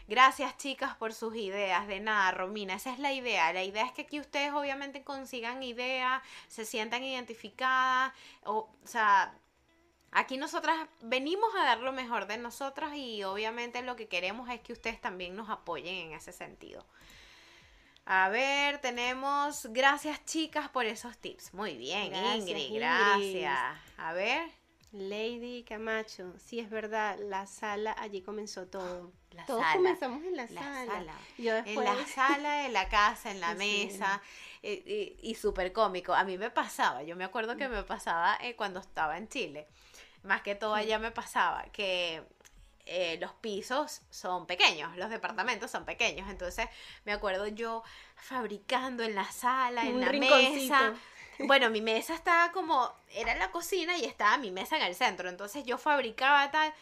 Gracias chicas por sus ideas. De nada, Romina, esa es la idea. La idea es que aquí ustedes obviamente consigan ideas, se sientan identificadas, o, o sea, aquí nosotras venimos a dar lo mejor de nosotras y obviamente lo que queremos es que ustedes también nos apoyen en ese sentido. A ver, tenemos, gracias chicas por esos tips. Muy bien, Gracias, Ingrid, Ingrid. gracias. A ver, Lady Camacho, sí es verdad, la sala allí comenzó todo. La Todos sala, comenzamos en la, la sala. sala. Yo en después, la sala de la casa, en la Sí. mesa, eh, y, y súper cómico. A mí me pasaba, yo me acuerdo que me pasaba eh, cuando estaba en Chile, más que todo allá me pasaba que eh, los pisos son pequeños, los departamentos son pequeños, entonces me acuerdo yo fabricando en la sala, en Un la mesa. Bueno, mi mesa estaba como, era la cocina y estaba mi mesa en el centro, entonces yo fabricaba tal.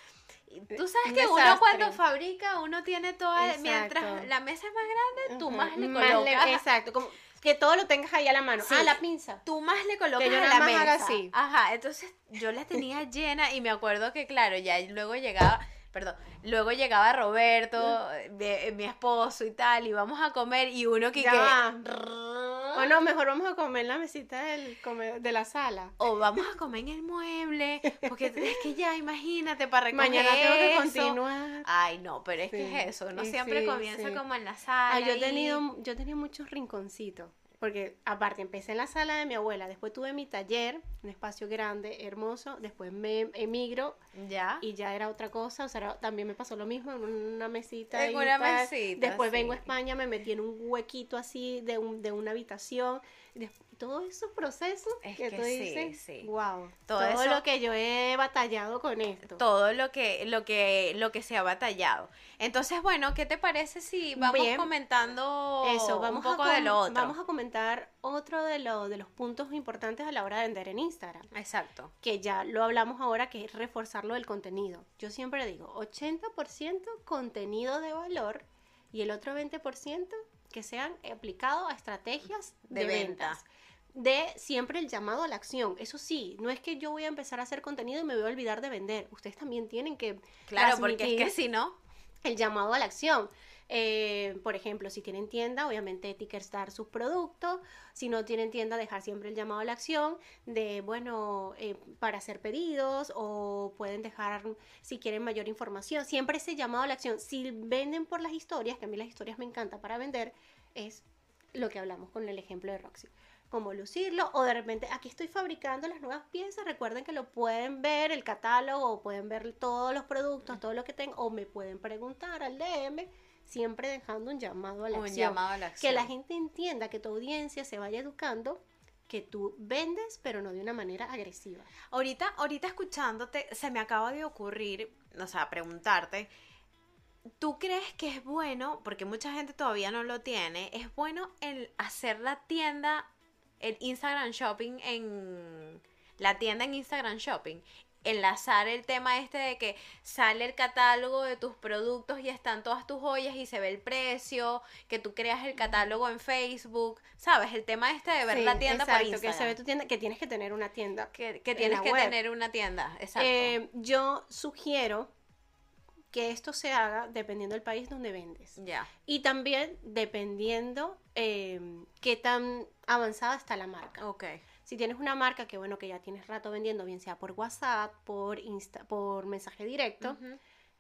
y Tú sabes que uno cuando fabrica, uno tiene toda, Exacto. mientras la mesa es más grande, tú más le más colocas. exacto, como que todo lo tengas ahí a la mano. Sí. Ah, la pinza. Tú más le colocas yo a la mesa. haga así. Ajá, entonces yo la tenía llena y me acuerdo que, claro, ya luego llegaba, perdón, luego llegaba Roberto, mi, mi esposo y tal, y vamos a comer y uno que... Ya que-. O no, mejor vamos a comer en la mesita del de la sala. O vamos a comer en el mueble, porque es que ya, imagínate, para recoger Mañana tengo que eso. continuar. Ay, no, pero es que es eso, sí, siempre sí, comienza sí. como en la sala. Ah, yo he tenido, yo tenía muchos rinconcitos. Porque aparte empecé en la sala de mi abuela, después tuve mi taller, un espacio grande, hermoso, después me emigro Ya. y ya era otra cosa, o sea, era- también me pasó lo mismo en una mesita. En una tal. mesita, Después sí. vengo a España, me metí en un huequito así de, un, de una habitación. todos esos procesos Es que, que tú sí, dices, sí. wow, Todo todo, eso- lo que yo he batallado con esto. todo lo que, lo que, lo que se ha batallado. Entonces, bueno, ¿qué te parece si vamos Bien. comentando Eso, vamos, un poco a de lo otro? vamos a comentar otro de, lo- de los puntos importantes a la hora de vender en Instagram. Exacto. que ya lo hablamos ahora, que es reforzar lo del contenido. Yo siempre digo, 80% contenido de valor y el otro 20% que sean aplicados a estrategias De de, venta. ventas. De siempre el llamado a la acción. Eso sí, no es que yo voy a empezar a hacer contenido y me voy a olvidar de vender. Ustedes también tienen que Claro, porque es que si no, el llamado a la acción. Eh, por ejemplo, si tienen tienda, obviamente etiquetar sus productos. Si no tienen tienda, dejar siempre el llamado a la acción de, bueno, eh, para hacer pedidos o pueden dejar, si quieren mayor información, siempre ese llamado a la acción. Si venden por las historias, que a mí las historias me encanta para vender, es lo que hablamos con el ejemplo de Roxy. Cómo lucirlo, o de repente aquí estoy fabricando las nuevas piezas. Recuerden que lo pueden ver, el catálogo, o pueden ver todos los productos, todo lo que tengo, o me pueden preguntar al DM, siempre dejando un llamado a la un acción. llamado a la acción. Que la gente entienda, que tu audiencia se vaya educando, que tú vendes, pero no de una manera agresiva. Ahorita, ahorita escuchándote, se me acaba de ocurrir, o sea, preguntarte, ¿tú crees que es bueno, porque mucha gente todavía no lo tiene, es bueno el hacer la tienda, el Instagram Shopping en la tienda en Instagram Shopping? Enlazar el tema este de que sale el catálogo de tus productos y están todas tus joyas y se ve el precio, que tú creas el catálogo en Facebook, ¿sabes? El tema este de ver Sí, la tienda por exacto, Instagram. que se ve tu tienda, que tienes que tener una tienda. que, que en tienes que web. tener una tienda, exacto. Eh, yo sugiero que esto se haga dependiendo del país donde vendes. ya. Y también dependiendo eh, qué tan avanzada está la marca. Ok. Si tienes una marca que bueno que ya tienes rato vendiendo, bien sea por WhatsApp, por Insta, por mensaje directo,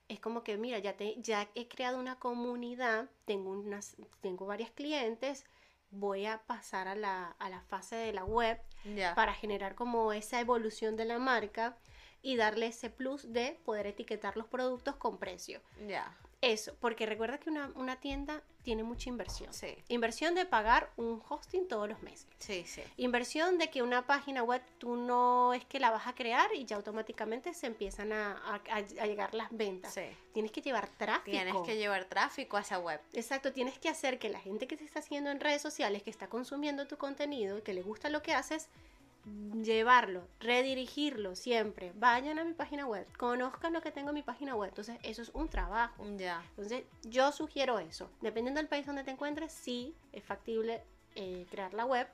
es como que mira, ya te, ya he creado una comunidad, tengo unas, tengo varias clientes, voy a pasar a la, a la fase de la web para generar como esa evolución de la marca y darle ese plus de poder etiquetar los productos con precio. Ya. Eso, porque recuerda que una, una tienda tiene mucha inversión. Sí. Inversión de pagar un hosting todos los meses. Sí, sí. Inversión de que una página web tú no es que la vas a crear y ya automáticamente se empiezan a, a- a llegar las ventas. Sí. Tienes que llevar tráfico. Tienes que llevar tráfico a esa web. Exacto, tienes que hacer que la gente que te está haciendo en redes sociales, que está consumiendo tu contenido, que le gusta lo que haces, llevarlo, redirigirlo siempre. Vayan a mi página web, conozcan lo que tengo en mi página web. Entonces, eso es un trabajo. Ya. Entonces, yo sugiero eso. Dependiendo del país donde te encuentres, sí es factible eh, crear la web.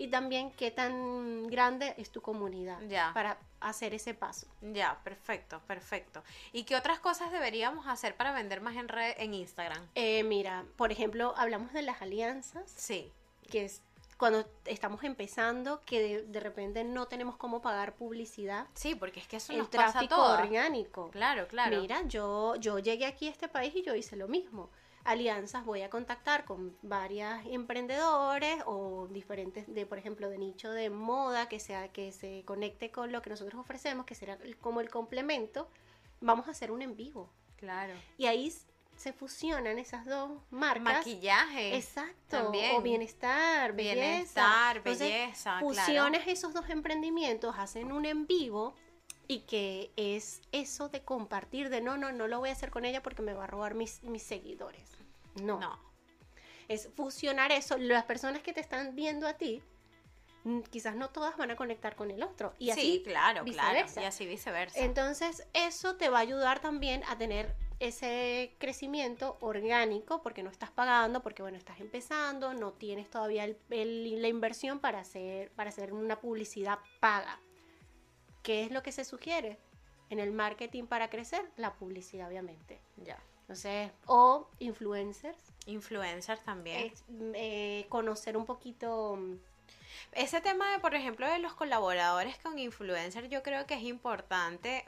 Y también qué tan grande es tu comunidad Ya. para hacer ese paso. Ya, perfecto, perfecto. ¿Y qué otras cosas deberíamos hacer para vender más en red en Instagram? Eh, mira, por ejemplo, hablamos de las alianzas. Sí. que es cuando estamos empezando, que de, de repente no tenemos cómo pagar publicidad, Sí, porque es que eso el nos pasa tráfico todas. orgánico. Claro, claro. Mira, yo, yo llegué aquí a este país y yo hice lo mismo. Alianzas, voy a contactar con varias emprendedores o diferentes, de por ejemplo, de nicho de moda, que sea que se conecte con lo que nosotros ofrecemos, que será como el complemento. Vamos a hacer un en vivo. Claro. Y ahí se fusionan esas dos marcas. Maquillaje. Exacto. también. O bienestar, belleza. Bienestar, Entonces, belleza, Fusiones esos dos emprendimientos, hacen un en vivo y que es eso de compartir, de no, no, no lo voy a hacer con ella porque me va a robar mis, mis seguidores. No. No. Es fusionar eso. Las personas que te están viendo a ti, mm, quizás no todas van a conectar con el otro. Y así sí, claro, claro. Y así viceversa. entonces, eso te va a ayudar también a tener ese crecimiento orgánico porque no estás pagando, porque bueno, estás empezando, no tienes todavía el- el- la inversión para hacer, para hacer una publicidad paga. ¿Qué es lo que se sugiere? En el marketing para crecer, la publicidad, obviamente. ya. Sé, o influencers. Influencers también. eh, eh, conocer un poquito... mm, Ese tema de, por ejemplo, de los colaboradores con influencers, yo creo que es importante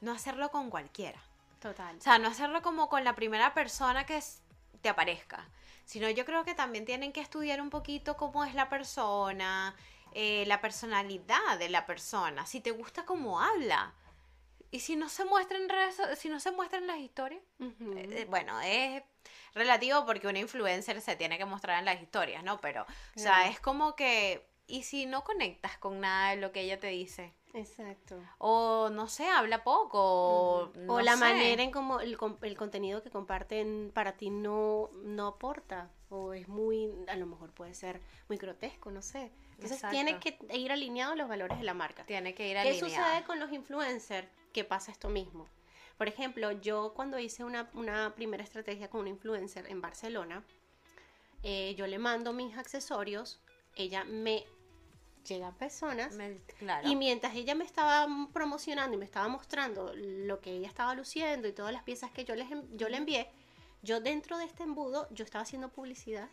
no hacerlo con cualquiera. Total. O sea, no hacerlo como con la primera persona que te aparezca, sino yo creo que también tienen que estudiar un poquito cómo es la persona, eh, la personalidad de la persona, si te gusta cómo habla. Y si no se muestra en redes, so- si no se muestran las historias, eh, eh, bueno, es relativo porque una influencer se tiene que mostrar en las historias, ¿no? Pero, o sea, Claro. es como que, ¿y si no conectas con nada de lo que ella te dice? Exacto. O, no sé, habla poco, o, Ujú. no o la sé. manera en como el, el contenido que comparten para ti no, no aporta o es muy, a lo mejor puede ser muy grotesco, no sé. Entonces Exacto. tiene que ir alineado a los valores de la marca. Tiene que ir ¿Qué alineado. sucede con los influencers? Que pasa esto mismo. Por ejemplo, yo cuando hice una, una primera estrategia con un influencer en Barcelona, eh, yo le mando mis accesorios, ella me llegan personas Me- claro. y mientras ella me estaba promocionando y me estaba mostrando lo que ella estaba luciendo y todas las piezas que yo, les, yo le envié, yo dentro de este embudo, yo estaba haciendo publicidad.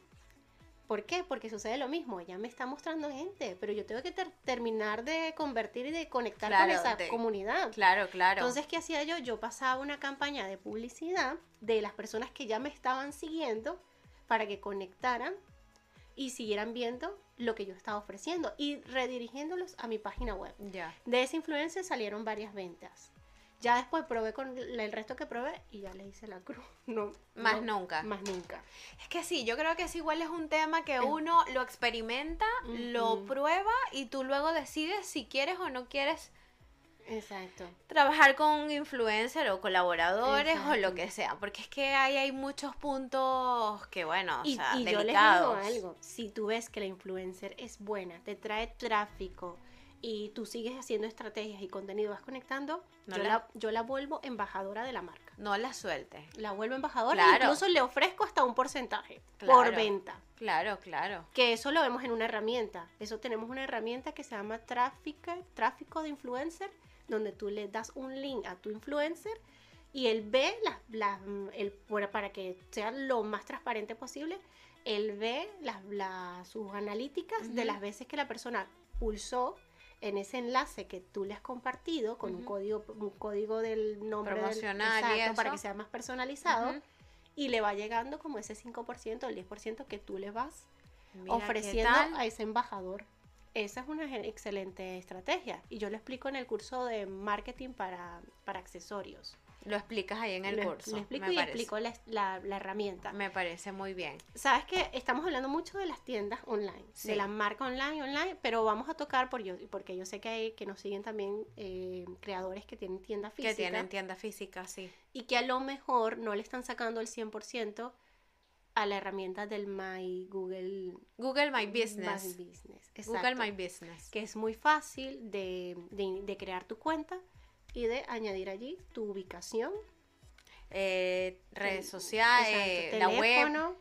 ¿Por qué? Porque sucede lo mismo, ella me está mostrando gente, pero yo tengo que ter- terminar de convertir y de conectar Claro, con esa de- comunidad. Claro, claro. Entonces, ¿qué hacía yo? Yo pasaba una campaña de publicidad de las personas que ya me estaban siguiendo para que conectaran y siguieran viendo lo que yo estaba ofreciendo y redirigiéndolos a mi página web. ya. De ese influencer salieron varias ventas. Ya después probé con el resto que probé y ya le hice la cruz. No, Más no, nunca. Más nunca. Es que sí, yo creo que es igual es un tema que uno lo experimenta, lo prueba y tú luego decides si quieres o no quieres Exacto. trabajar con un influencer o colaboradores o lo Exacto. que sea, porque es que ahí hay muchos puntos que bueno, o y sea, y yo les digo delicados. algo, si tú ves que la influencer es buena, te trae tráfico y tú sigues haciendo estrategias y contenido, vas conectando, No yo, la- la... yo la vuelvo embajadora de la marca. No la sueltes. La vuelvo embajadora Claro. incluso le ofrezco hasta un porcentaje por Claro. venta. Claro, claro. Que eso lo vemos en una herramienta. Eso tenemos una herramienta que se llama tráfico, tráfico de influencer, donde tú le das un link a tu influencer y él ve las, las- el, por- para que sea lo más transparente posible, él ve las, las- sus analíticas de las veces que la persona pulsó en ese enlace que tú le has compartido con un código un código del nombre Promocional exacto, para que sea más personalizado y le va llegando como ese 5%, el 10% que tú le vas Mira, ¿qué ofreciendo a ese embajador. Esa es una excelente estrategia y yo lo explico en el curso de marketing para, para accesorios. Lo explicas ahí en el curso. Le explico me y parece. explico la, la- la herramienta. Me parece muy bien. Sabes que estamos hablando mucho de las tiendas online, Sí. de la marca online, online, pero vamos a tocar por yo, porque yo sé que hay, que nos siguen también eh, creadores que tienen tienda física Que tienen tienda física, sí. y que a lo mejor no le están sacando el 100% a la herramienta del My Google Google My Business. My Business. Google. My Business. que es muy fácil de, de- de crear tu cuenta y de añadir allí tu ubicación, Eh, redes sociales, la web, teléfono,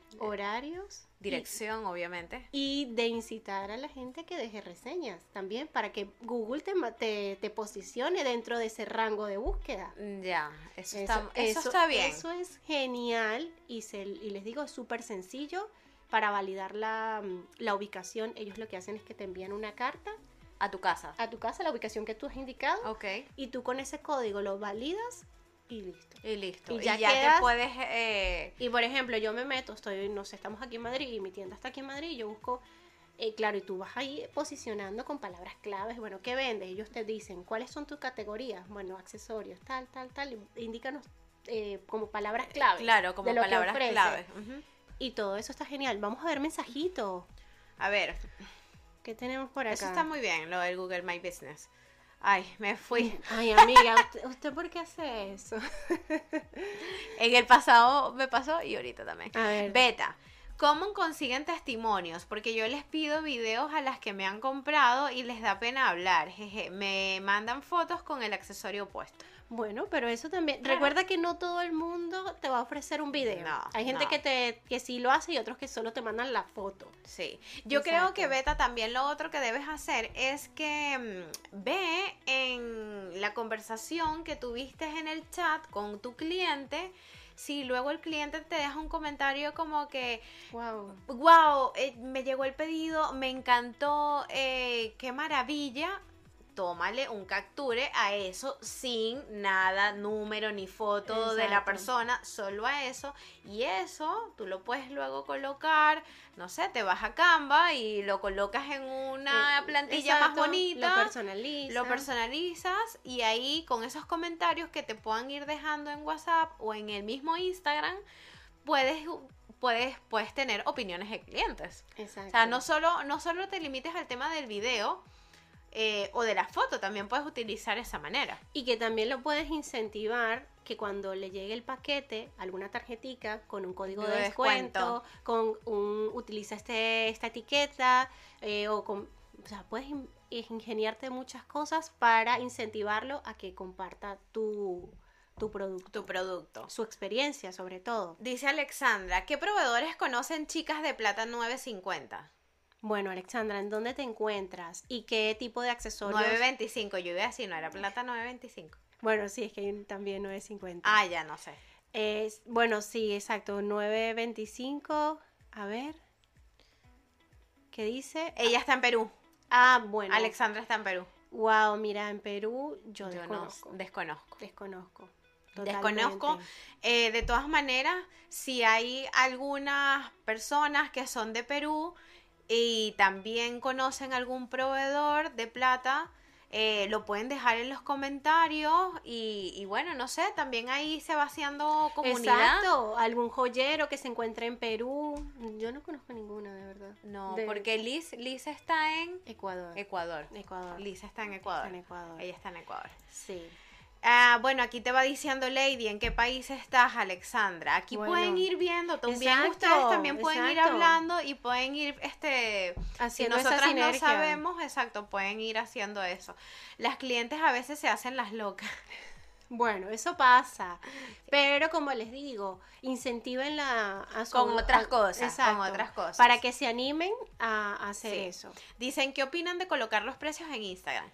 y- dirección, obviamente. y, de incitar a la gente que deje reseñas también para que Google te, te, te posicione dentro de ese rango de búsqueda. Mm, Ya, eso, Eso, está, eso está bien. Eso es genial y, se, y les digo, es súper sencillo para validar la, la ubicación. Ellos lo que hacen es que te envían una carta A tu casa. a tu casa, la ubicación que tú has indicado, Ok. y tú con ese código lo validas y listo. Y listo. Y Y ya ya, quedas- te puedes... eh, Y por ejemplo, yo me meto, estoy, no sé, estamos aquí en Madrid y mi tienda está aquí en Madrid y yo busco, eh, claro, y tú vas ahí posicionando con palabras claves, bueno, ¿qué vendes? Ellos te dicen, ¿cuáles son tus categorías? Bueno, accesorios, tal, tal, tal, indícanos eh, como palabras claves. claro, como palabras claves. Y todo eso está genial. Vamos a ver mensajitos. A ver, ¿Qué tenemos por acá? eso está muy bien, lo del Google My Business. Ay, me fui. Ay, amiga, ¿usted, usted por qué hace eso? En el pasado me pasó y ahorita también. A ver. Beta. ¿Cómo consiguen testimonios? Porque yo les pido videos a las que me han comprado y les da pena hablar. Jeje, me mandan fotos con el accesorio puesto. Bueno, pero eso también. Claro. Recuerda que no todo el mundo te va a ofrecer un video. No, Hay gente no. que te que sí lo hace y otros que solo te mandan la foto. Sí. Yo creo que Beta también lo otro que debes hacer es que mm, ve en la conversación que tuviste en el chat con tu cliente si luego el cliente te deja un comentario como que, Wow. wow, eh, me llegó el pedido, me encantó, eh, qué maravilla. Tómale un capture a eso sin nada, número ni foto de la persona, solo a eso. Y eso tú lo puedes luego colocar, no sé, te vas a Canva y lo colocas en una Eh, plantilla exacto, más bonita. Lo personaliza. Lo personalizas y ahí con esos comentarios que te puedan ir dejando en WhatsApp o en el mismo Instagram, puedes, puedes, puedes tener opiniones de clientes. Exacto. O sea, no solo, no solo te limites al tema del video eh, o de la foto, también puedes utilizar esa manera. Y que también lo puedes incentivar que cuando le llegue el paquete, alguna tarjetica con un código de De descuento, con un utiliza este, esta etiqueta, eh, o con, o sea, puedes in- ingeniarte muchas cosas para incentivarlo a que comparta tu, tu producto, Tu producto. su experiencia sobre todo. Dice Alexandra, ¿qué proveedores conocen chicas de plata 950? Bueno, Alexandra, ¿en dónde te encuentras? ¿Y qué tipo de accesorios? 925, yo iba a decir, no era plata 925. Bueno, sí, es que también 950. Ah, ya no sé. Es, bueno, sí, exacto. 925. A ver. ¿Qué dice? Ella está en Perú. Ah, bueno. Alexandra está en Perú. Wow, mira, en Perú yo, Yo no desconozco. desconozco. desconozco. Desconozco. totalmente. Eh, de todas maneras, si hay algunas personas que son de Perú y también conocen algún proveedor de plata, eh, lo pueden dejar en los comentarios y, y bueno, no sé, también ahí se va haciendo comunidad. Exacto. Algún joyero que se encuentre en Perú. Yo no conozco ninguno, de verdad. No, De porque Liz, Liz está en Ecuador. Ecuador. Ecuador. Liz está en Ecuador. Está en Ecuador. Ella está en Ecuador. Sí. Ah, bueno, aquí te va diciendo Lady en qué país estás, Alexandra. Aquí Bueno, pueden ir viendo, también exacto, ustedes también pueden ir hablando y pueden ir, este, si Haciendo esa nosotras no sabemos, exacto, pueden ir haciendo eso. Las clientes a veces se hacen las locas. Bueno, eso pasa. Pero como les digo, incentivenla a su- Con otras a- cosas, con Exacto, otras cosas. Para que se animen a, a hacer Sí. eso. Dicen, ¿qué opinan de colocar los precios en Instagram?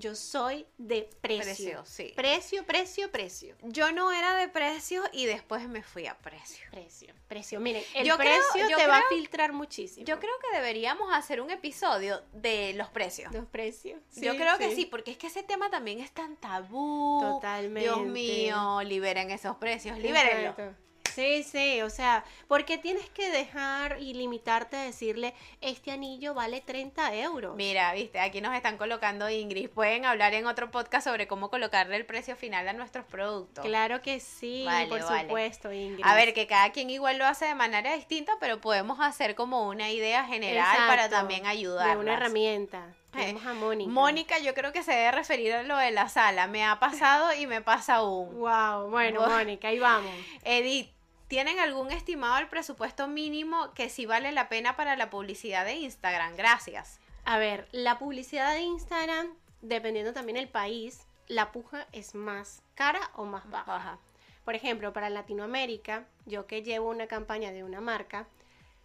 Yo soy de precio. Precio, sí. Precio, precio, precio. Yo no era de precio y después me fui a precio. Precio, precio. Miren, el Yo creo- precio yo te va a creo- filtrar muchísimo. Yo creo que deberíamos hacer un episodio de los precios. Los precios. Yo creo que sí, porque es que ese tema también es tan tabú. Totalmente. Dios mío, liberen esos precios, libérenlo. Exacto. Sí, sí, o sea, porque tienes que dejar y limitarte a decirle, este anillo vale 30 euros. Mira, viste, aquí nos están colocando Ingrid. Pueden hablar en otro podcast sobre cómo colocarle el precio final a nuestros productos. Claro que sí, Vale, por vale. supuesto, Ingrid. A ver, que cada quien igual lo hace de manera distinta, pero podemos hacer como una idea general para también ayudar. De una herramienta. Tenemos a Mónica. Mónica, yo creo que se debe referir a lo de la sala. Me ha pasado y me pasa aún. Wow, bueno. Mónica, ahí vamos. Edith, ¿tienen algún estimado del presupuesto mínimo que sí vale la pena para la publicidad de Instagram? Gracias. A ver, la publicidad de Instagram, dependiendo también el país, la puja es más cara o más baja. Por ejemplo, para Latinoamérica, yo que llevo una campaña de una marca,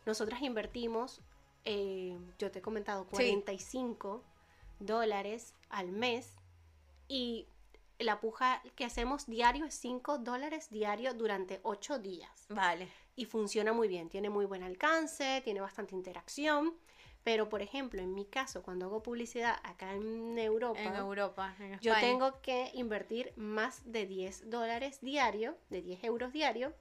nosotras invertimos, eh, yo te he comentado, 45 dólares al mes y la puja que hacemos diario es 5 dólares diario durante 8 días. Vale. Y funciona muy bien, tiene muy buen alcance, tiene bastante interacción. Pero, por ejemplo, en mi caso, cuando hago publicidad acá en Europa, En Europa, en yo tengo que invertir más de 10 dólares diario, de 10 euros diario,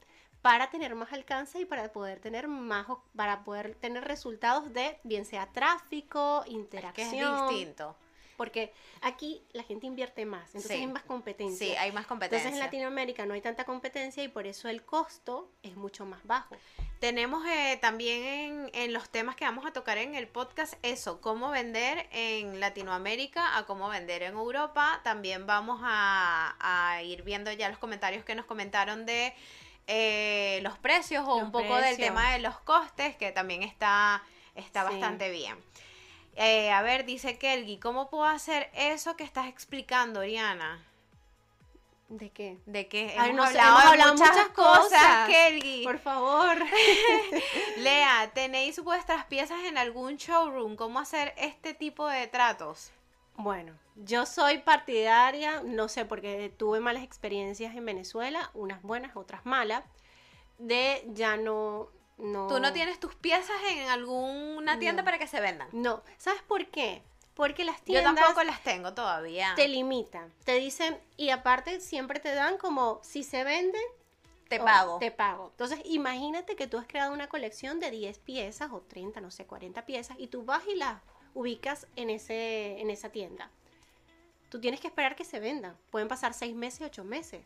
para tener más alcance y para poder tener más, para poder tener resultados de, bien sea tráfico, que interacción. es distinto. Porque aquí la gente invierte más, entonces Sí. hay más competencia. Sí, hay más competencia. entonces en Latinoamérica no hay tanta competencia y por eso el costo es mucho más bajo. Tenemos eh, también en, en los temas que vamos a tocar en el podcast eso, cómo vender en Latinoamérica a cómo vender en Europa. También vamos a, a ir viendo ya los comentarios que nos comentaron de eh, los precios o Los un poco del tema de los costes, que también está, está Sí. bastante bien. Eh, a ver, dice Kelgi, ¿cómo puedo hacer eso que estás explicando, Oriana? ¿De qué? De que hemos, no hablado, hemos de hablado muchas, muchas cosas, cosas. Kelgi. Por favor. Lea, ¿tenéis vuestras piezas en algún showroom? ¿Cómo hacer este tipo de tratos? Bueno, yo soy partidaria, no sé, porque tuve malas experiencias en Venezuela, unas buenas, otras malas, de ya no... no Tú no tienes tus piezas en alguna tienda No. para que se vendan. No, ¿sabes por qué? Porque las Yo tiendas tampoco las tengo todavía. te limitan, te dicen, y aparte siempre te dan como, si se vende, Te pago. Te pago. Entonces, imagínate que tú has creado una colección de 10 piezas o 30, no sé, 40 piezas y tú vas y las ubicas en, ese, en esa tienda. Tú tienes que esperar que se vendan. Pueden pasar 6 meses, 8 meses.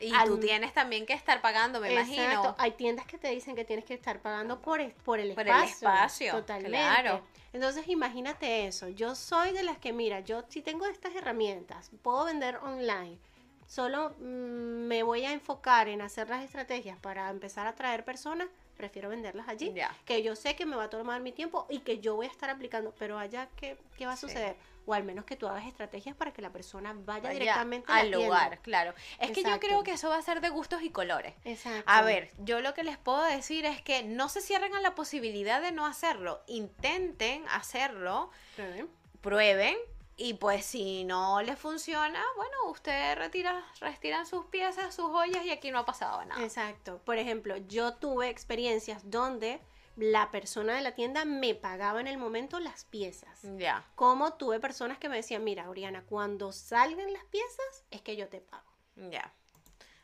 Y al- tú tienes también que estar pagando, me Exacto. imagino. Hay tiendas que te dicen que tienes que estar pagando por, por el Por el espacio. espacio, Totalmente. claro. Entonces, imagínate eso. Yo soy de las que, mira, yo si tengo estas herramientas, puedo vender online. Solo mm, me voy a enfocar en hacer las estrategias para empezar a atraer personas. Prefiero venderlas allí. Que yo sé que me va a tomar mi tiempo y que yo voy a estar aplicando. Pero allá, ¿qué, qué va a Sí. suceder? O al menos que tú hagas estrategias para que la persona vaya, Vaya directamente al lugar, claro. Es que yo creo que eso va a ser de gustos y colores. Exacto. A ver, yo lo que les puedo decir es que no se cierren a la posibilidad de no hacerlo. Intenten hacerlo, Prueben. prueben y pues si no les funciona, bueno, ustedes retira, retiran sus piezas, sus joyas y aquí no ha pasado nada. Exacto. Por ejemplo, yo tuve experiencias donde la persona de la tienda me pagaba en el momento las piezas. Ya. Como tuve personas que me decían, mira, Oriana, cuando salgan las piezas es que yo te pago. Ya.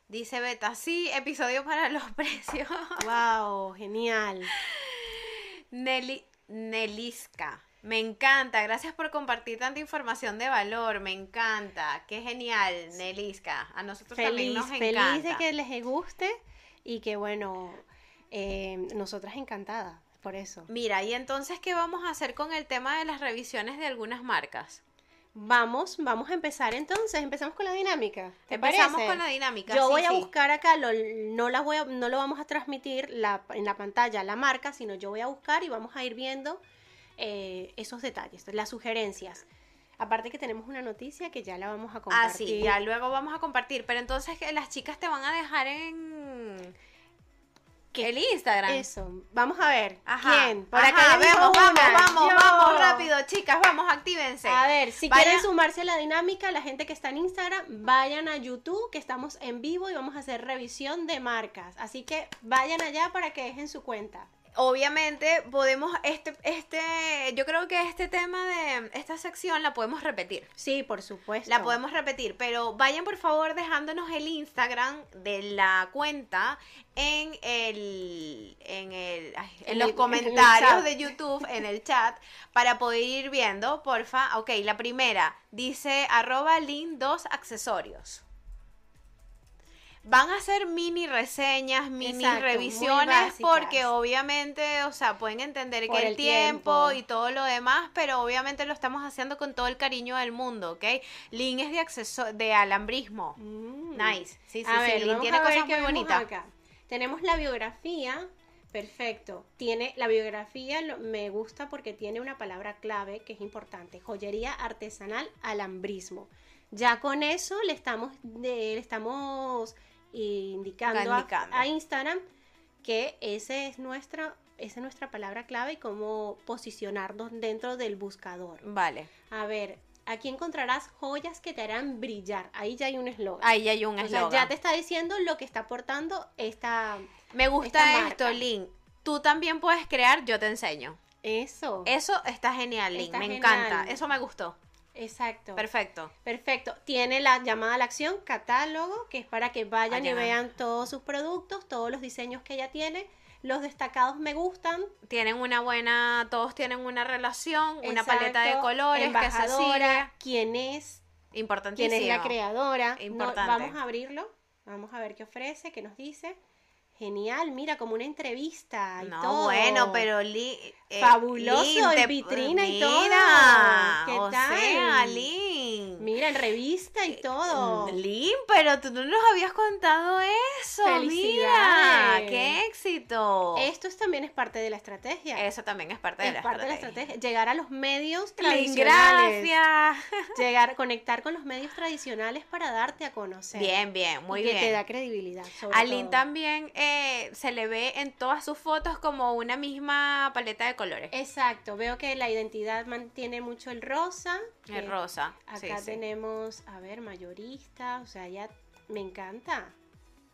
Dice Beta, sí, episodio para los precios. wow, genial. Nelly, Nelisca. Me encanta, gracias por compartir tanta información de valor, me encanta, qué genial, Nelisca. A nosotros también Feliz, nos feliz encanta. de que les guste y que bueno, eh, nosotras encantadas por eso. Mira, y entonces, ¿qué vamos a hacer con el tema de las revisiones de algunas marcas? Vamos, vamos a empezar entonces. Empezamos con la dinámica. ¿te Empezamos parece? con la dinámica. Yo sí, voy a sí. buscar acá, lo- no, las voy a- no lo vamos a transmitir la- en la pantalla la marca, sino yo voy a buscar y vamos a ir viendo eh, esos detalles, las sugerencias. Aparte que tenemos una noticia que ya la vamos a Ah, compartir. sí, ya luego vamos a compartir. Pero entonces las chicas te van a dejar en ¿Qué? el Instagram. Eso, vamos a ver. Ajá. ¿Quién? Por Ajá, acá dijo vamos, vamos, vamos, Yo. vamos, rápido, chicas, vamos, actívense. A ver, si quieren sumarse a la dinámica, la gente que está en Instagram, vayan a YouTube, que estamos en vivo y vamos a hacer revisión de marcas. Así que vayan allá para que dejen su cuenta. Obviamente podemos, este, este, yo creo que este tema de esta sección la podemos repetir. Sí, por supuesto. La podemos repetir, pero vayan por favor dejándonos el Instagram de la cuenta en el en el ay, en En los el- comentarios de YouTube, en el chat, para poder ir viendo, porfa. Ok, la primera dice arroba link 2 accesorios. Van a hacer mini reseñas, mini Exacto, revisiones, porque obviamente, o sea, pueden entender Por que el, tiempo, tiempo. y todo lo demás, pero obviamente lo estamos haciendo con todo el cariño del mundo, ¿ok? Link es de acceso de alambrismo. Mm. Nice. Sí, sí, A sí. ver, vamos tiene cosas muy bonitas. acá. Tenemos la biografía. Perfecto. Tiene la biografía, lo- me gusta porque tiene una palabra clave que es importante. Joyería artesanal alambrismo. Ya con eso le estamos, de- le estamos indicando, a- Indicando. A, Instagram que ese es nuestra, esa es nuestra palabra clave y cómo posicionarnos dentro del buscador. Vale. A ver, aquí encontrarás joyas que te harán brillar. Ahí ya hay un eslogan. Ahí hay un O sea, eslogan. ya te está diciendo lo que está aportando esta... Me gusta esta esto. Link. Tú también puedes crear, yo te enseño. Eso. Eso está genial, Link. Está me genial. encanta. Eso me gustó. Exacto. Perfecto. Perfecto. Tiene la llamada a la acción, catálogo, que es para que vayan y vean todos sus productos, todos los diseños que ella tiene. Los destacados me gustan. Tienen una buena, todos tienen una relación, una paleta de colores Embajadora, quién es, quién es la creadora. No, Importante. vamos a abrirlo. Vamos a ver qué ofrece, qué nos dice. Genial, mira, como una entrevista y No, todo. bueno, pero Lin, eh, Fabuloso, Lin, en te- vitrina y todo. ¿Qué o tal? En revista y todo. Lin, pero tú no nos habías contado eso. Mira, qué éxito. Esto es- también es parte de la estrategia. Eso también es parte de es la parte estrategia. de la estrategia. Llegar a los medios Lin, tradicionales. gracias. Llegar, conectar con los medios tradicionales para darte a conocer. Bien, bien, muy y que bien. te da credibilidad. sobre A todo. también eh, se le ve en todas sus fotos como una misma paleta de colores. Exacto, veo que la identidad mantiene mucho el rosa. Que rosa. Acá sí, sí. Tenemos, a ver, mayorista, o sea, ya me encanta.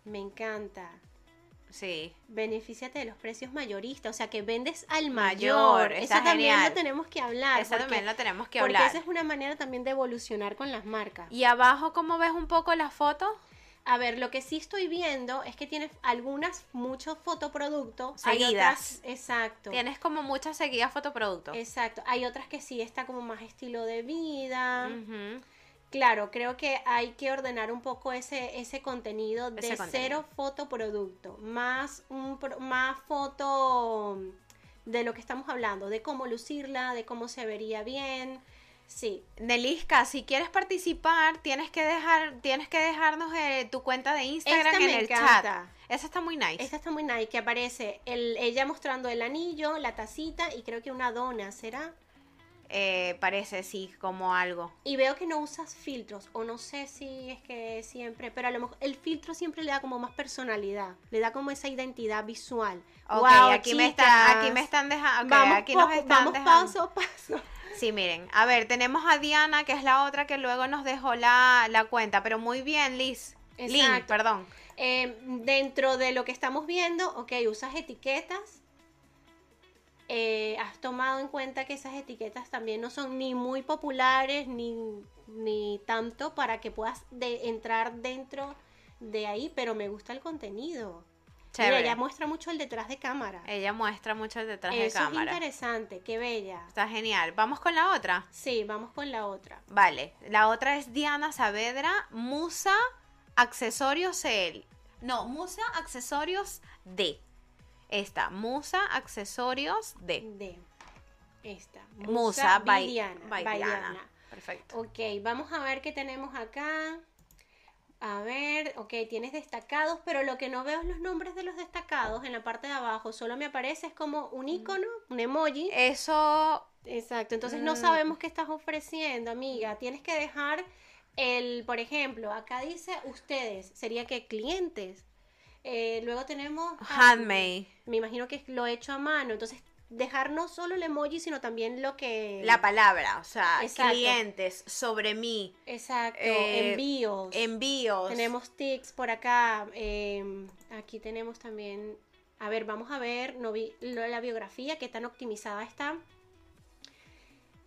Me encanta. Sí. Benefíciate de los precios mayoristas, o sea, que vendes al Mayor, mayor. Eso también genial. lo tenemos que hablar. Eso porque, también lo tenemos que porque hablar. esa es una manera también de evolucionar con las marcas. Y abajo, ¿cómo ves un poco la foto? A ver, lo que sí estoy viendo es que tienes algunas, muchos fotoproductos. Seguidas. otras- exacto. Tienes como muchas seguidas fotoproductos. Exacto. Hay otras que sí está como más estilo de vida. Ujú. Claro, creo que hay que ordenar un poco ese, ese contenido de Ese contenido. cero fotoproducto, más, un, más foto de lo que estamos hablando, de cómo lucirla, de cómo se vería bien. Sí, Nelisca, si quieres participar, tienes que dejar, tienes que dejarnos eh, tu cuenta de Instagram Esta en me el encanta. chat. Esa está muy nice. esta está muy nice, que aparece el, ella mostrando el anillo, la tacita y creo que una dona, ¿será? Eh, parece, sí, como algo. Y veo que no usas filtros, o no sé si es que siempre, pero a lo mejor el filtro siempre le da como más personalidad, le da como esa identidad visual. Ok, Guau, aquí, me chicas. están, aquí me están dejando. vamos aquí nos están vamos dejando. paso a paso. Sí, miren. A ver, tenemos a Diana, que es la otra que luego nos dejó la, la cuenta. Pero muy bien, Liz. Lin, Exacto. perdón. Eh, dentro de lo que estamos viendo, ok, usas etiquetas. Eh, has tomado en cuenta que esas etiquetas también no son ni muy populares ni, ni tanto para que puedas de- entrar dentro de ahí, pero me gusta el contenido. Mira, ella muestra mucho el detrás de cámara. Ella muestra mucho el detrás Eso de es cámara. interesante, qué bella. Está genial. Vamos con la otra. Sí, vamos con la otra. Vale. La otra es Diana Saavedra, Musa Accesorios CL. No, Musa Accesorios D. Esta, Musa Accesorios D. De esta. Musa. Diana. Perfecto. Ok, vamos a ver qué tenemos acá. A ver, ok, tienes destacados, pero lo que no veo es los nombres de los destacados en la parte de abajo. Solo me aparece es como un icono, un emoji. Eso Exacto, entonces no Mm. sabemos qué estás ofreciendo, amiga. Tienes que dejar el, por ejemplo, acá dice ustedes, sería que clientes. Eh, luego tenemos handmade. Me imagino que lo he hecho a mano, entonces dejar no solo el emoji, sino también lo que... La palabra, o sea, Exacto. clientes, sobre mí, Exacto, eh, envíos. envíos. Tenemos tics por acá. eh, aquí tenemos también. A ver, vamos a ver no vi- la biografía, qué tan optimizada está.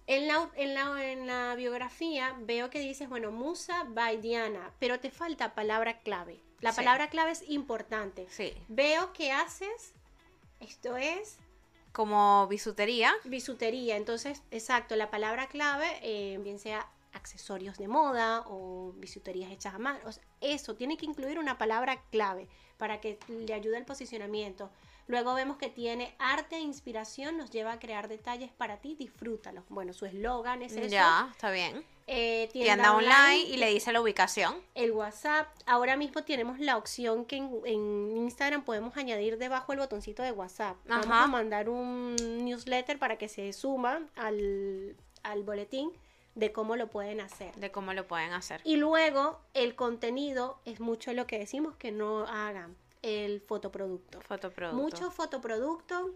En la, en, la, en la biografía veo que dices, bueno, Musa by Diana, pero te falta palabra clave. La Sí. palabra clave es importante. Sí, Veo que haces, esto es como bisutería. bisutería. Entonces, exacto, la palabra clave, eh, bien sea accesorios de moda o bisuterías hechas a mano, o sea, eso tiene que incluir una palabra clave para que le ayude al posicionamiento. Luego vemos que tiene arte e inspiración, nos lleva a crear detalles para ti, disfrútalos. Bueno, su eslogan es eso. Ya, está bien. Eh, Tienda online y le dice la ubicación. el WhatsApp. Ahora mismo tenemos la opción que en, en Instagram podemos añadir debajo el botoncito de WhatsApp. Vamos Ajá. a mandar un newsletter para que se suma al, al boletín de cómo lo pueden hacer. De cómo lo pueden hacer. Y luego el contenido es mucho lo que decimos que no hagan el fotoproducto. Fotoproducto. Mucho fotoproducto,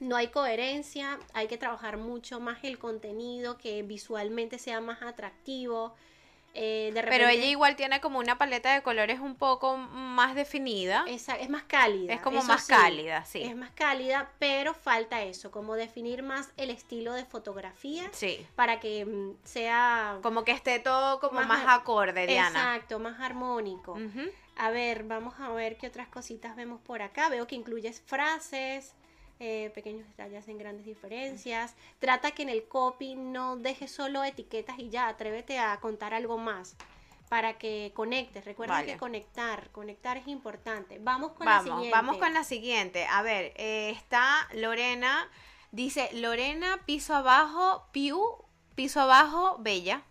no hay coherencia, hay que trabajar mucho más el contenido, que visualmente sea más atractivo. eh, de Pero repente- ella igual tiene como una paleta de colores un poco más definida. Esa- es más cálida. Es como eso más sí, cálida, sí. Es más cálida, pero falta eso, como definir más el estilo de fotografía Sí. para que mm, sea Como que esté todo como Más acorde, Diana. exacto, más armónico. A ver, vamos a ver qué otras cositas vemos por acá. Veo que incluyes frases, eh, pequeños detalles en grandes diferencias. Trata que en el copy no dejes solo etiquetas y ya, atrévete a contar algo más para que conectes. Recuerda Vale. que conectar, conectar es importante. Vamos con la siguiente. vamos con la siguiente. A ver, eh, está Lorena. Dice Lorena, piso abajo, Piu, piso abajo, Bella.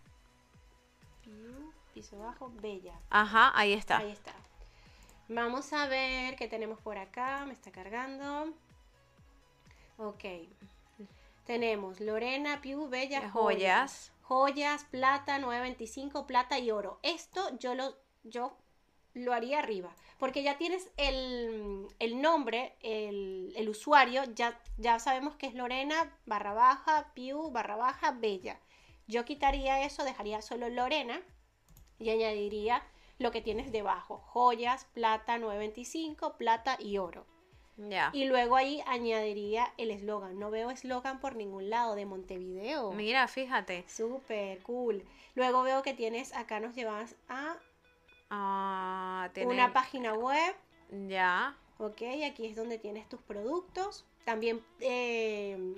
Piso bajo, bella. Ajá, ahí está. Ahí está. Vamos a ver qué tenemos por acá. Me está cargando. Ok. Tenemos Lorena, Piu, Bella, joyas. Joyas, plata, 9.25, plata y oro. Esto yo lo, yo lo haría arriba. Porque ya tienes el, el nombre, el, el usuario, ya, ya sabemos que es Lorena barra baja, Piu barra baja, Bella. Yo quitaría eso, dejaría solo Lorena y añadiría lo que tienes debajo. Joyas, plata, 9.25, plata y oro. Ya. Y luego ahí añadiría el eslogan. No veo eslogan por ningún lado de Montevideo. Mira, fíjate. Súper cool. Luego veo que tienes, acá nos llevas a Ah, tiene- una página web. Ya. Ok, aquí es donde tienes tus productos. También eh,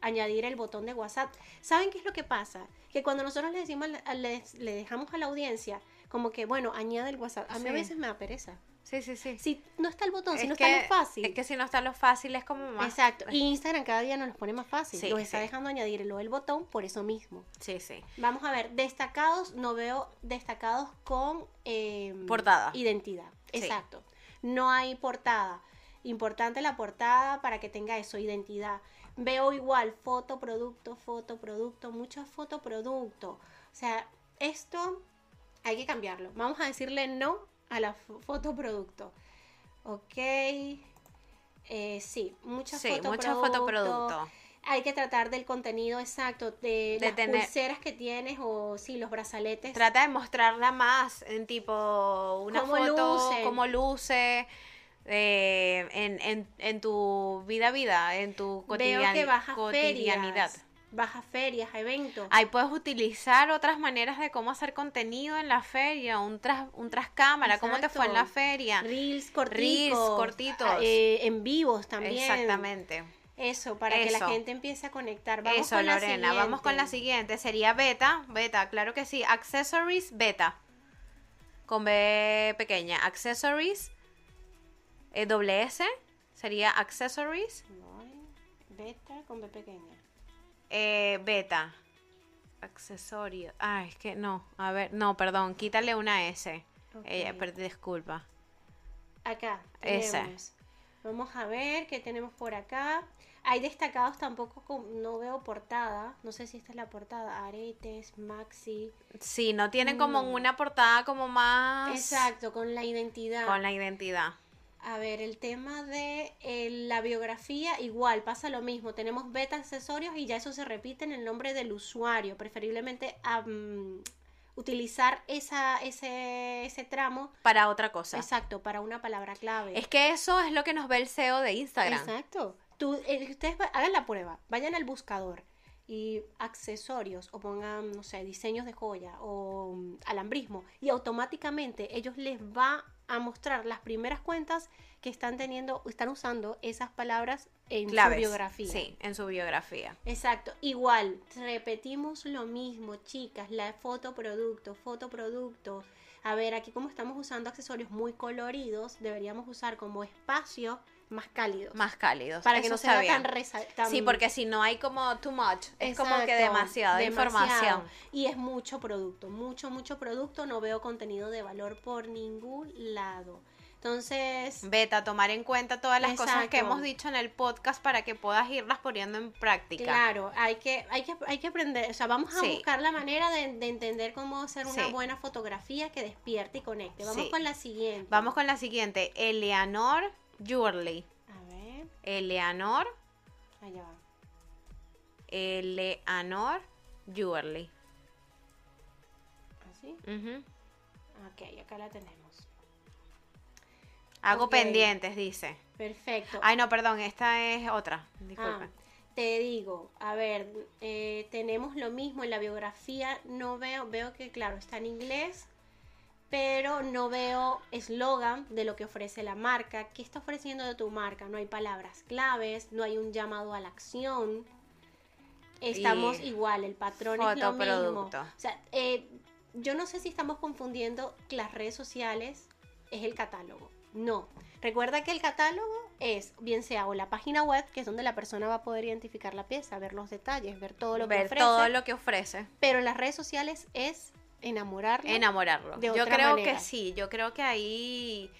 añadir el botón de WhatsApp. ¿Saben qué es lo que pasa? Que cuando nosotros le decimos, le, dejamos a la audiencia, como que, bueno, añade el WhatsApp. A mí a veces me da pereza. Sí, sí, sí. Si no está el botón, si no que- está lo fácil. Es que si no está lo fácil es como más. Exacto. Y Instagram cada día nos los pone más fácil. Sí, los está sí. dejando añadirlo el botón por eso mismo. Sí, sí. Vamos a ver, destacados, no veo destacados con eh, Portada. Identidad. Exacto. No hay portada. Importante la portada para que tenga eso, identidad. Veo igual foto, producto, foto, producto, mucho foto, producto. O sea, esto hay que cambiarlo. Vamos a decirle no a la fo- foto, producto. Ok. Eh, sí, muchas Sí, foto, mucho fotoproducto. hay que tratar del contenido exacto, de, De las tener- pulseras que tienes o sí, los brazaletes. Trata de mostrarla más en tipo una Cómo foto, luce. cómo luce eh, en, en, en tu vida a vida, en tu Veo cotidian- que bajas cotidianidad. ferias, bajas ferias, eventos. Ahí puedes utilizar otras maneras de cómo hacer contenido en la feria, un tras, un tras cámara, cómo te fue en la feria. Reels cortitos. Reels cortitos. eh, en vivos también. Exactamente. Eso, para que la gente empiece a conectar. Vamos Eso, con la Lorena. Vamos con la siguiente. siguiente. Sería beta. Beta, claro que sí. Accessories beta. Con B pequeña. Accessories. Eh, doble S. Sería accessories. Beta con B pequeña. eh, beta. Accesorio. Ah, es que no. A ver, no, perdón. Quítale una S. Ok. Eh, disculpa. Acá tenemos. Vamos a ver qué tenemos por acá. Hay destacados tampoco, con- no veo portada. No sé si esta es la portada. Aretes, maxi. Sí, no tiene como Mm. una portada como más. Exacto, con la identidad. Con la identidad. A ver, el tema de eh, la biografía, igual, pasa lo mismo. Tenemos beta accesorios y ya eso se repite en el nombre del usuario. Preferiblemente am, utilizar esa, ese, ese tramo, Para otra cosa. exacto, para una palabra clave. Es que eso es lo que nos ve el SEO de Instagram. Exacto. Tú, eh, ustedes va- hagan la prueba, vayan al buscador y accesorios o pongan, no sé, diseños de joya o mm, alambrismo y automáticamente ellos les va a mostrar las primeras cuentas que están teniendo, están usando esas palabras en Claves. su biografía. Sí, en su biografía. Exacto, igual, repetimos lo mismo, chicas, la foto producto, foto producto. A ver, aquí como estamos usando accesorios muy coloridos, deberíamos usar como espacio más cálidos. Más cálidos. para que no se vea tan, tan- Sí, porque si no hay como too much. Es como que demasiada demasiado. información. Y es mucho producto, mucho, mucho producto. No veo contenido de valor por ningún lado. Entonces, Beta, tomar en cuenta todas las cosas que hemos dicho en el podcast para que puedas irlas poniendo en práctica. claro, hay que, hay que, hay que aprender. O sea, vamos a Sí. buscar la manera de, de entender cómo hacer una Sí. buena fotografía que despierte y conecte. Vamos Sí. con la siguiente. Vamos con la siguiente. Eleanor Jewelry. A ver, Eleanor, allá va. Eleanor Jewelry. ¿Así? Ujú. Ok, acá la tenemos. Hago pendientes, dice. Perfecto. Ay, no, perdón, esta es otra. Disculpa. Ah, te digo, a ver, eh, tenemos lo mismo en la biografía. No veo, veo que claro, está en inglés, pero no veo eslogan de lo que ofrece la marca. ¿Qué está ofreciendo de tu marca? No hay palabras claves, no hay un llamado a la acción. Estamos Y igual, el patrón es lo mismo. O sea, eh, yo no sé si estamos confundiendo que las redes sociales es el catálogo. No. Recuerda que el catálogo es, bien sea o la página web, que es donde la persona va a poder identificar la pieza, ver los detalles, ver todo lo que Ver ofrece. todo lo que ofrece. Pero en las redes sociales es enamorarlo. enamorarlo. de yo creo manera. que sí, yo creo que ahí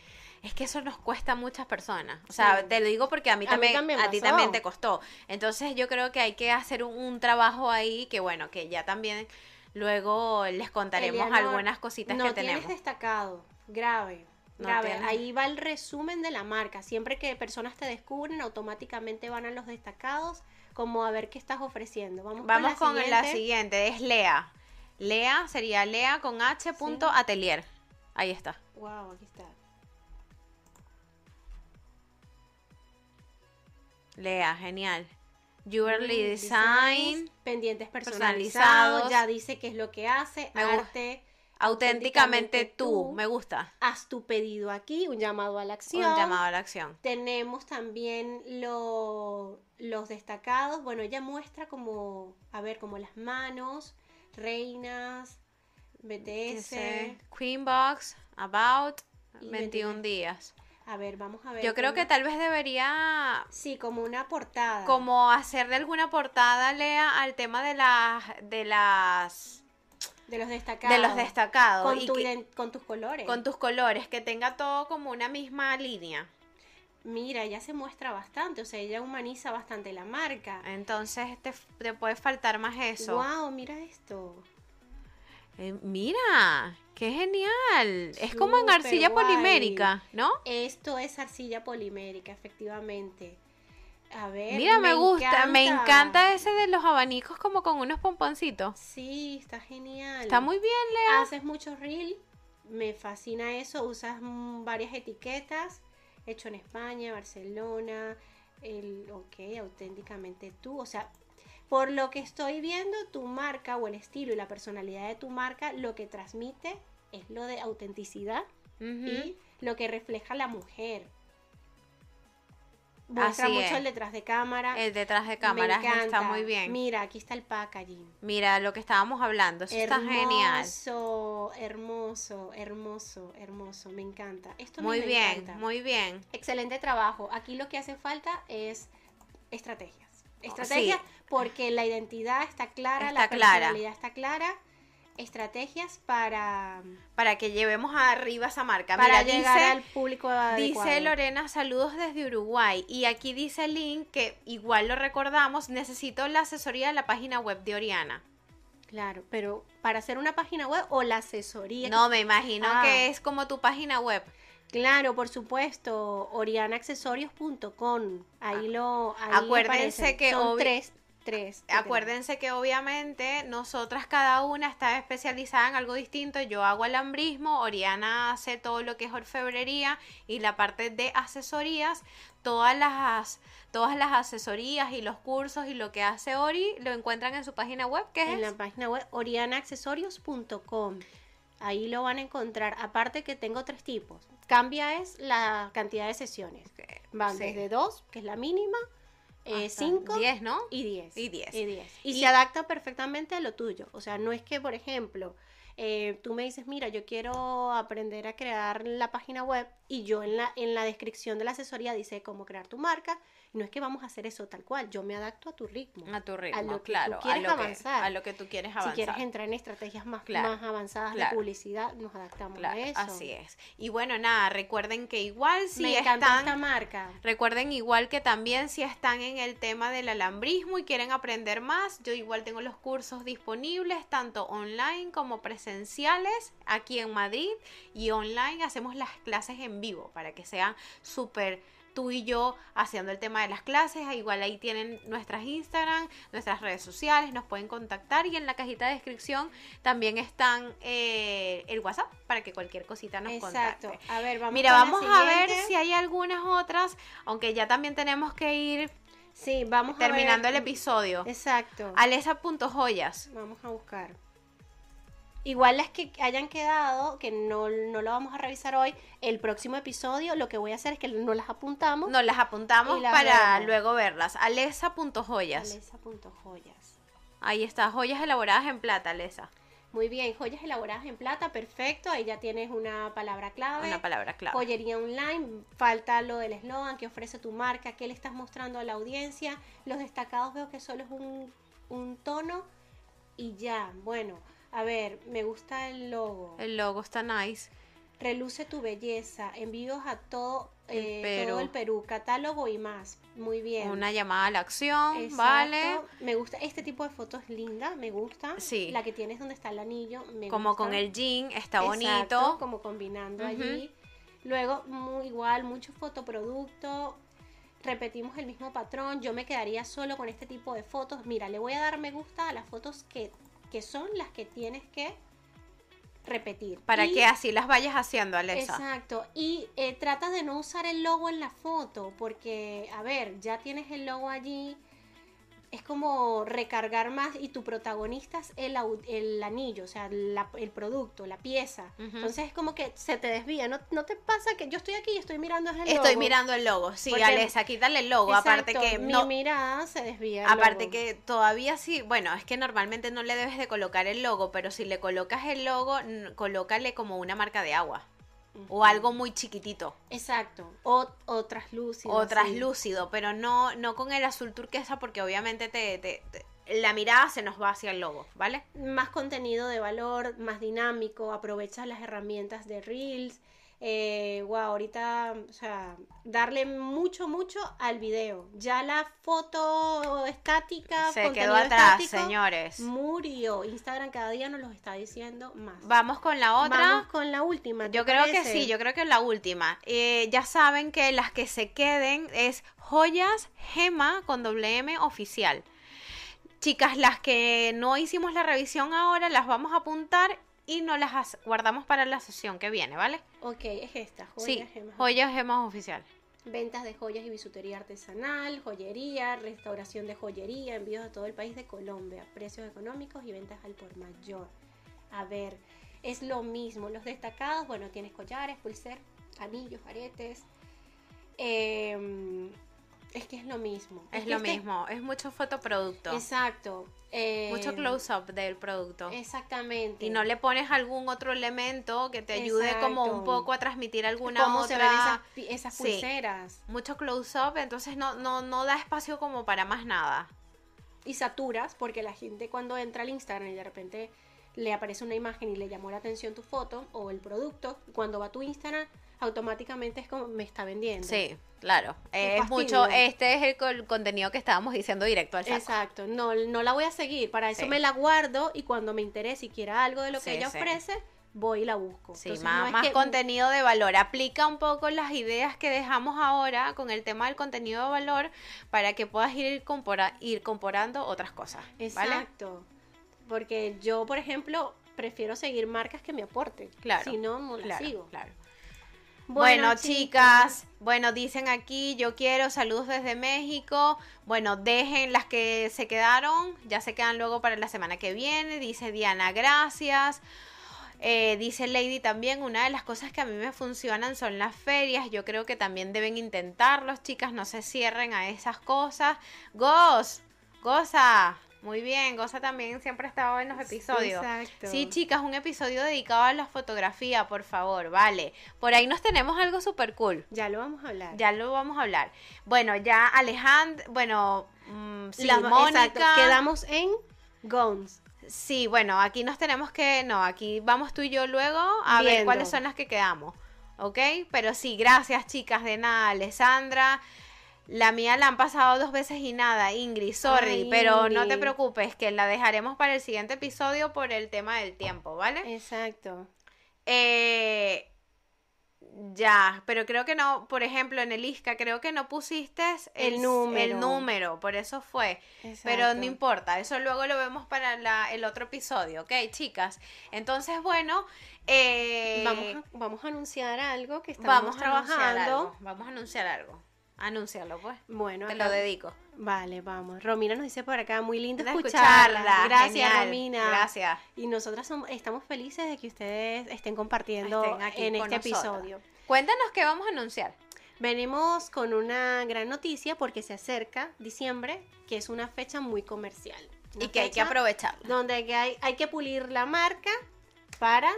es que eso nos cuesta a muchas personas. O sea, Sí. te lo digo porque a mí A mí también, a ti también te costó. Entonces yo creo que hay que hacer un, un trabajo ahí que bueno, que ya también luego les contaremos algunas cositas no que tienes tenemos. destacado, grave. No Grave, tienes. ahí va el resumen de la marca. Siempre que personas te descubren, automáticamente van a los destacados, como a ver qué estás ofreciendo. Vamos, Vamos con con la la siguiente. siguiente, es Lea. Lea sería Lea con H Sí. atelier. Ahí está. Wow, aquí está. Lea, genial. Jewelry Mm, design, pendientes personalizados, personalizados. ya dice qué es lo que hace, Me arte, auténticamente tú, me gusta. haz tu pedido aquí, un llamado a la acción. Un llamado a la acción. Tenemos también lo- los destacados. Bueno, ella muestra como, a ver, como las manos, reinas, BTS. Queen Box, About, Y 21 días. A ver, vamos a ver. Yo creo que tal vez debería Sí, como una portada. como hacerle alguna portada, Lea, al tema de las de las De los destacados. de los destacados Con, tu que- con tus colores. con tus colores, que tenga todo como una misma línea. Mira, ella se muestra bastante, o sea, ella humaniza bastante la marca. Entonces te, te puede faltar más eso. Wow, mira esto. Eh, mira, qué genial. Es como en arcilla guay. polimérica, ¿no? Esto es arcilla polimérica, efectivamente. A ver. Mira, me, gusta, me encanta ese de los abanicos como con unos pomponcitos. Sí, está genial. Está muy bien, Lea. Haces mucho reel, me fascina eso. Usas mm, varias etiquetas, hecho en España, Barcelona, el, ok, auténticamente tú. O sea, por lo que estoy viendo, tu marca o el estilo y la personalidad de tu marca, lo que transmite es lo de autenticidad y lo que refleja la mujer. Muestra Así mucho es. el detrás de cámara. El detrás de Me cámaras está encanta. muy bien. Mira, aquí está el packaging. Mira lo que estábamos hablando, eso está genial. Hermoso, hermoso, hermoso, hermoso. Me encanta. Esto Muy me bien, encanta. muy bien. Excelente trabajo. Aquí lo que hace falta es estrategias. Oh, Estrategias porque la identidad está clara, la Está clara. personalidad está clara. Estrategias para, Para que llevemos arriba esa marca. para Mira, llegar dice, al público adecuado. Dice Lorena, saludos desde Uruguay. Y aquí dice el link que igual lo recordamos, necesito la asesoría de la página web de Oriana. Claro, pero para hacer una página web o la asesoría. No, me imagino Ah. que es como tu página web. Claro, por supuesto, orianaccesorios.com. Ahí lo ahí Acuérdense aparecen. que son tres, tres. Acuérdense que obviamente nosotras cada una está especializada en algo distinto. Yo hago alambrismo, Oriana hace todo lo que es orfebrería y la parte de asesorías. Todas las, todas las asesorías y los cursos y lo que hace Ori lo encuentran en su página web, que es En la página web orianaccesorios.com. Ahí lo van a encontrar. Aparte que tengo tres tipos. Cambia es la cantidad de sesiones. Van Sí. desde dos, que es la mínima, eh, hasta cinco 10, ¿no? y 10. Y 10. Y, 10. Y, Y- se adapta perfectamente a lo tuyo. O sea, no es que, por ejemplo, eh, tú me dices, mira, yo quiero aprender a crear la página web y yo en la, en la descripción de la asesoría dice cómo crear tu marca. No es que vamos a hacer eso tal cual. Yo me adapto a tu ritmo. A tu ritmo, lo que tú claro. quieres a, lo avanzar. Que, a lo que tú quieres si avanzar. quieres entrar en estrategias más, Claro, más avanzadas claro. de publicidad, nos adaptamos Claro, a eso. así es. Y bueno, nada, recuerden que igual si me están... esta marca. Recuerden igual que también si están en el tema del alambrismo y quieren aprender más, yo igual tengo los cursos disponibles tanto online como presenciales aquí en Madrid y online hacemos las clases en vivo para que sea súper tú y yo haciendo el tema de las clases. Ah, Igual ahí tienen nuestras Instagram, nuestras redes sociales, nos pueden contactar y en la cajita de descripción también están eh, el WhatsApp para que cualquier cosita nos Exacto. contacte. A ver, vamos Mira, vamos a ver si hay algunas otras, aunque ya también tenemos que ir Sí, vamos terminando a el episodio. Exacto. Alesa.joyas. Vamos a buscar. Igual las que hayan quedado, que no, no lo vamos a revisar hoy, el próximo episodio lo que voy a hacer es que no las apuntamos. Nos las apuntamos las para luego verlas. Alesa.joyas. Alesa.joyas. Ahí está, joyas elaboradas en plata, Alesa. Muy bien, joyas elaboradas en plata, perfecto. Ahí ya tienes una palabra clave. Una palabra clave. Joyería online, falta lo del eslogan que ofrece tu marca, qué le estás mostrando a la audiencia. Los destacados veo que solo es un, un tono y ya. Bueno, A ver, me gusta el logo. El logo está nice. Reluce tu belleza. Envíos a todo, El eh, Perú. todo el Perú. Catálogo y más. Muy bien. Una llamada a la acción, Exacto. ¿vale? Me gusta este tipo de fotos linda, me gusta. Sí. La que tienes donde está el anillo, me Como gusta. con el jean, está Exacto, bonito. como combinando allí. Luego, muy igual, mucho fotoproducto. Repetimos el mismo patrón. Yo me quedaría solo con este tipo de fotos. Mira, le voy a dar me gusta a las fotos que, que son las que tienes que repetir. Para Y- que así las vayas haciendo, Alesa. Exacto. Y eh, trata de no usar el logo en la foto, porque, a ver, ya tienes el logo allí. Es como recargar más y tu protagonista es el, el anillo, o sea, la- el producto, la pieza. Entonces es como que se te desvía. ¿No, no te pasa que yo estoy aquí y estoy mirando el logo? Estoy mirando el logo, sí, Porque- Alesa, quítale el logo. aparte que mi no, mirada se desvía. Aparte logo. que todavía sí, bueno, es que normalmente no le debes de colocar el logo, pero si le colocas el logo, colócale como una marca de agua o algo muy chiquitito Exacto. O, o traslúcido. o traslúcido, pero no no con el azul turquesa porque obviamente te, te- te- la mirada se nos va hacia el logo, ¿vale? más contenido de valor, más dinámico, aprovechas las herramientas de Reels. Eh, wow, ahorita, o sea, darle mucho, mucho al video. Ya la foto estática, Se quedó atrás, estático, señores. Murió. Instagram cada día nos los está diciendo más. Vamos con la otra. Vamos con la última. ¿te Yo creo que sí, yo creo que la última. Eh, ya saben que las que se queden es joyas gema con doble M oficial. Chicas, las que no hicimos la revisión ahora las vamos a apuntar y nos las as- guardamos para la sesión que viene, ¿vale? Ok, es esta. Joyas, sí, gemas. joyas gemas oficial. Ventas de joyas y bisutería artesanal, joyería, restauración de joyería, envíos a todo el país de Colombia, precios económicos y ventas al por mayor. A ver, es lo mismo. Los destacados, bueno, tienes collares, pulser, anillos, aretes. Em, es que es lo mismo. Es lo este- mismo, es mucho fotoproducto. Exacto. mucho em, close-up del producto. Exactamente. Y no le pones algún otro elemento que te ayude como un poco a transmitir alguna cómo otra... se ven esas, Sí. pulseras. mucho close-up, entonces no, no, no da espacio como para más nada. y saturas porque la gente cuando entra al Instagram y de repente le aparece una imagen y le llamó la atención tu foto o el producto, cuando va a tu Instagram automáticamente es como me está vendiendo. Sí, claro. Es mucho, este es el contenido que estábamos diciendo directo al saco. Exacto, no, no la voy a seguir, para eso Sí. me la guardo y cuando me interese y quiera algo de lo que Sí, ella ofrece, voy y la busco. Sí, Entonces, más, no más que- contenido de valor. Aplica un poco las ideas que dejamos ahora con el tema del contenido de valor para que puedas ir, compora- ir comparando otras cosas. ¿Vale? Exacto. Porque yo, por ejemplo, prefiero seguir marcas que me aporten. Claro, Si no, no las Claro, sigo. claro. Bueno, chicas, chicas, bueno, dicen aquí, yo quiero saludos desde México. Bueno, dejen las que se quedaron, ya se quedan luego para la semana que viene. Dice Diana, gracias. Eh, dice Lady también, una de las cosas que a mí me funcionan son las ferias. Yo creo que también deben intentarlos, chicas, no se cierren a esas cosas. Goz, goza. Muy bien, Goza también siempre ha estado en los episodios. Exacto. Sí, chicas, un episodio dedicado a la fotografía, por favor, vale. Por ahí nos tenemos algo súper cool. Ya lo vamos a hablar. Ya lo vamos a hablar. Bueno, ya Alejandra, bueno, sí, La- Mónica. exacto, Quedamos en Gons. Sí, bueno, aquí nos tenemos que, no, aquí vamos tú y yo luego a ver cuáles son las que quedamos, ¿ok? Pero sí, gracias chicas, de nada, Alessandra. La mía la han pasado dos veces y nada, Ingrid, sorry, Ay, pero no te preocupes, que la dejaremos para el siguiente episodio por el tema del tiempo, ¿vale? Exacto. Eh, ya, pero creo que no, por ejemplo, en el ISCA creo que no pusiste El número. el número, por eso fue. Pero no importa, eso luego lo vemos para la- el otro episodio, ¿ok, chicas? Entonces, bueno, eh, Vamos a, vamos a anunciar algo que estamos vamos a trabajando. algo. Vamos a anunciar algo. Anúncialo, pues. Bueno, Te acá- lo dedico. Vale, vamos. Romina nos dice por acá, muy lindo escucharla. Gracias, genial, Romina. Gracias. Y nosotras som- estamos felices de que ustedes estén compartiendo Estén aquí en este episodio. Cuéntanos qué vamos a anunciar. Venimos con una gran noticia porque se acerca diciembre, que es una fecha muy comercial. Una y que hay que fecha aprovecharlo. Donde hay que, hay, que pulir la marca para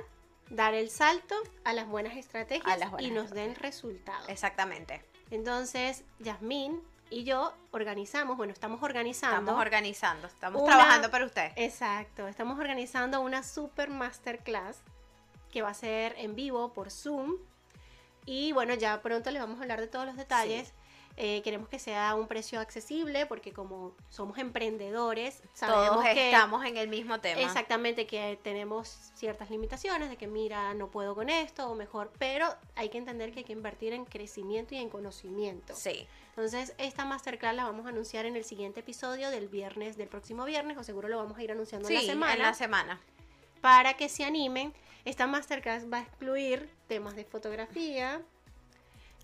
dar el salto a las buenas estrategias A las buenas y nos den resultados. Exactamente. Entonces, Yasmín y yo organizamos, bueno, estamos organizando. Estamos organizando, estamos Una- trabajando para usted. Exacto, estamos organizando una super masterclass que va a ser en vivo por Zoom. Y bueno, ya pronto les vamos a hablar de todos los detalles. Eh, queremos que sea un precio accesible porque como somos emprendedores, sabemos Todos que estamos en el mismo tema. exactamente que tenemos ciertas limitaciones de que mira, no puedo con esto o mejor, pero hay que entender que hay que invertir en crecimiento y en conocimiento. Sí. Entonces, esta masterclass la vamos a anunciar en el siguiente episodio del viernes, del próximo viernes, o seguro lo vamos a ir anunciando Sí, en la semana, en la semana. para que se animen. Esta masterclass va a excluir temas de fotografía,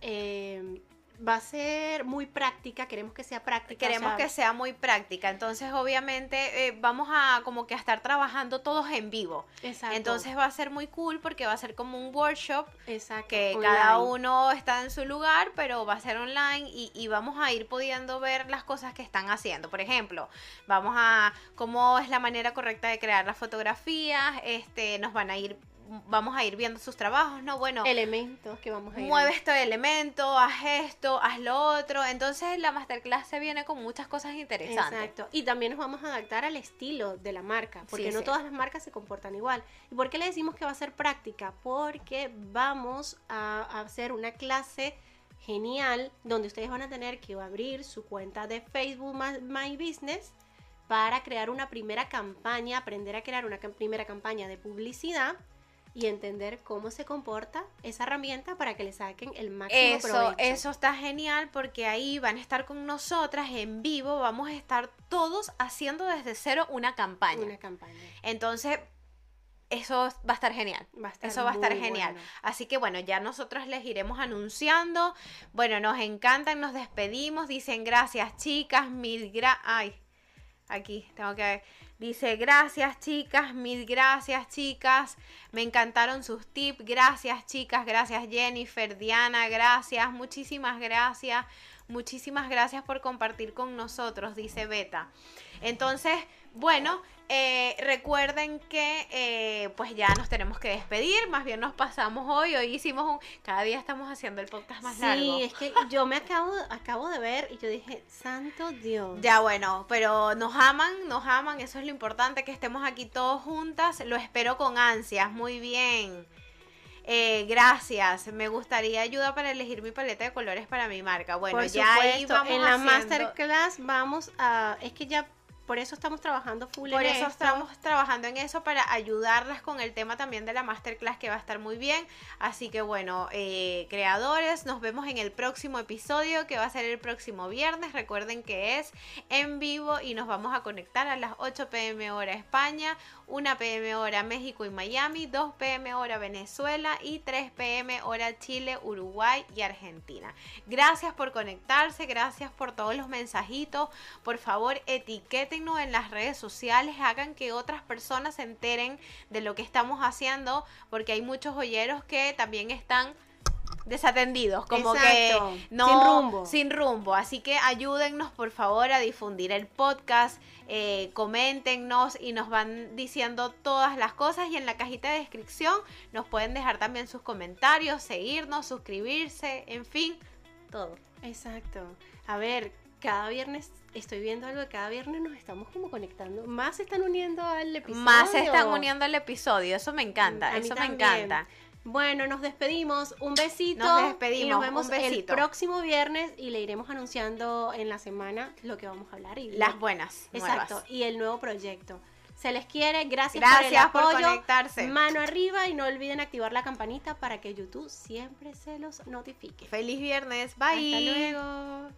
eh, va a ser muy práctica, queremos que sea práctica. o Queremos sea, que sea muy práctica, entonces obviamente eh, vamos a como que a estar trabajando todos en vivo. Exacto, Entonces va a ser muy cool porque va a ser como un workshop exacto, que online. cada uno está en su lugar, pero va a ser online y, y vamos a ir pudiendo ver las cosas que están haciendo. Por ejemplo, vamos a cómo es la manera correcta de crear las fotografías, este, nos van a ir, vamos a ir viendo sus trabajos, ¿no? Bueno, elementos que vamos a ir mueve este elemento, haz esto, haz lo otro. Entonces la masterclass se viene con muchas cosas interesantes. Exacto. Y también nos vamos a adaptar al estilo de la marca, porque Sí, no sí. todas las marcas se comportan igual. ¿Y por qué le decimos que va a ser práctica? Porque vamos a a hacer una clase genial donde ustedes van a tener que abrir su cuenta de Facebook My, Business para crear una primera campaña, aprender a crear una primera campaña de publicidad y entender cómo se comporta esa herramienta para que le saquen el máximo Eso, provecho. eso está genial porque ahí van a estar con nosotras en vivo, vamos a estar todos haciendo desde cero una campaña. una campaña. Entonces, eso va a estar genial. Va a estar Eso va a estar genial. bueno. Así que bueno, ya nosotros les iremos anunciando. Bueno, nos encantan, nos despedimos. Dicen gracias, chicas, mil gra... Ay, aquí tengo que ver. Dice gracias, chicas, mil gracias, chicas. Me encantaron sus tips. Gracias, chicas. Gracias, Jennifer, Diana. Gracias, muchísimas gracias. Muchísimas gracias por compartir con nosotros, dice Beta. Entonces, bueno, eh, recuerden que eh, pues ya nos tenemos que despedir, más bien nos pasamos hoy, hoy hicimos un, cada día estamos haciendo el podcast más sí, largo. es que yo me acabo, acabo de ver y yo dije, santo Dios. Ya bueno, pero nos aman, nos aman, eso es lo importante, que estemos aquí todos juntas, lo espero con ansias, muy bien. Eh, gracias, me gustaría ayuda para elegir mi paleta de colores para mi marca. Bueno, Por ya ahí supuesto, vamos en la haciendo- masterclass vamos a, es que ya por eso estamos trabajando full Por en eso esto. estamos trabajando en eso para ayudarlas con el tema también de la masterclass que va a estar muy bien. Así que bueno, eh, creadores, nos vemos en el próximo episodio que va a ser el próximo viernes. Recuerden que es en vivo y nos vamos a conectar a las 8 pm hora España, 1 pm hora México y Miami, 2 pm hora Venezuela y 3 pm hora Chile, Uruguay y Argentina. Gracias por conectarse, gracias por todos los mensajitos. Por favor, en las redes sociales, hagan que otras personas se enteren de lo que estamos haciendo, porque hay muchos joyeros que también están desatendidos, como Exacto, que no sin rumbo. sin rumbo. Así que ayúdennos por favor a difundir el podcast, eh, coméntenos y nos van diciendo todas las cosas y en la cajita de descripción nos pueden dejar también sus comentarios, seguirnos, suscribirse, en fin, todo. Exacto. A ver, cada viernes estoy viendo algo, que cada viernes nos estamos como conectando. Más se están uniendo al episodio. Más se están uniendo al episodio, eso me encanta, A mí eso me encanta. Bueno, nos despedimos. Un besito. Nos despedimos, Y nos vemos el próximo viernes y le iremos anunciando en la semana lo que vamos a hablar. Y Las buenas, Exacto. nuevas. Y el nuevo proyecto. Se les quiere. Gracias, Gracias por por el apoyo. conectarse. Mano arriba y no olviden activar la campanita para que YouTube siempre se los notifique. Feliz viernes, bye. Hasta luego.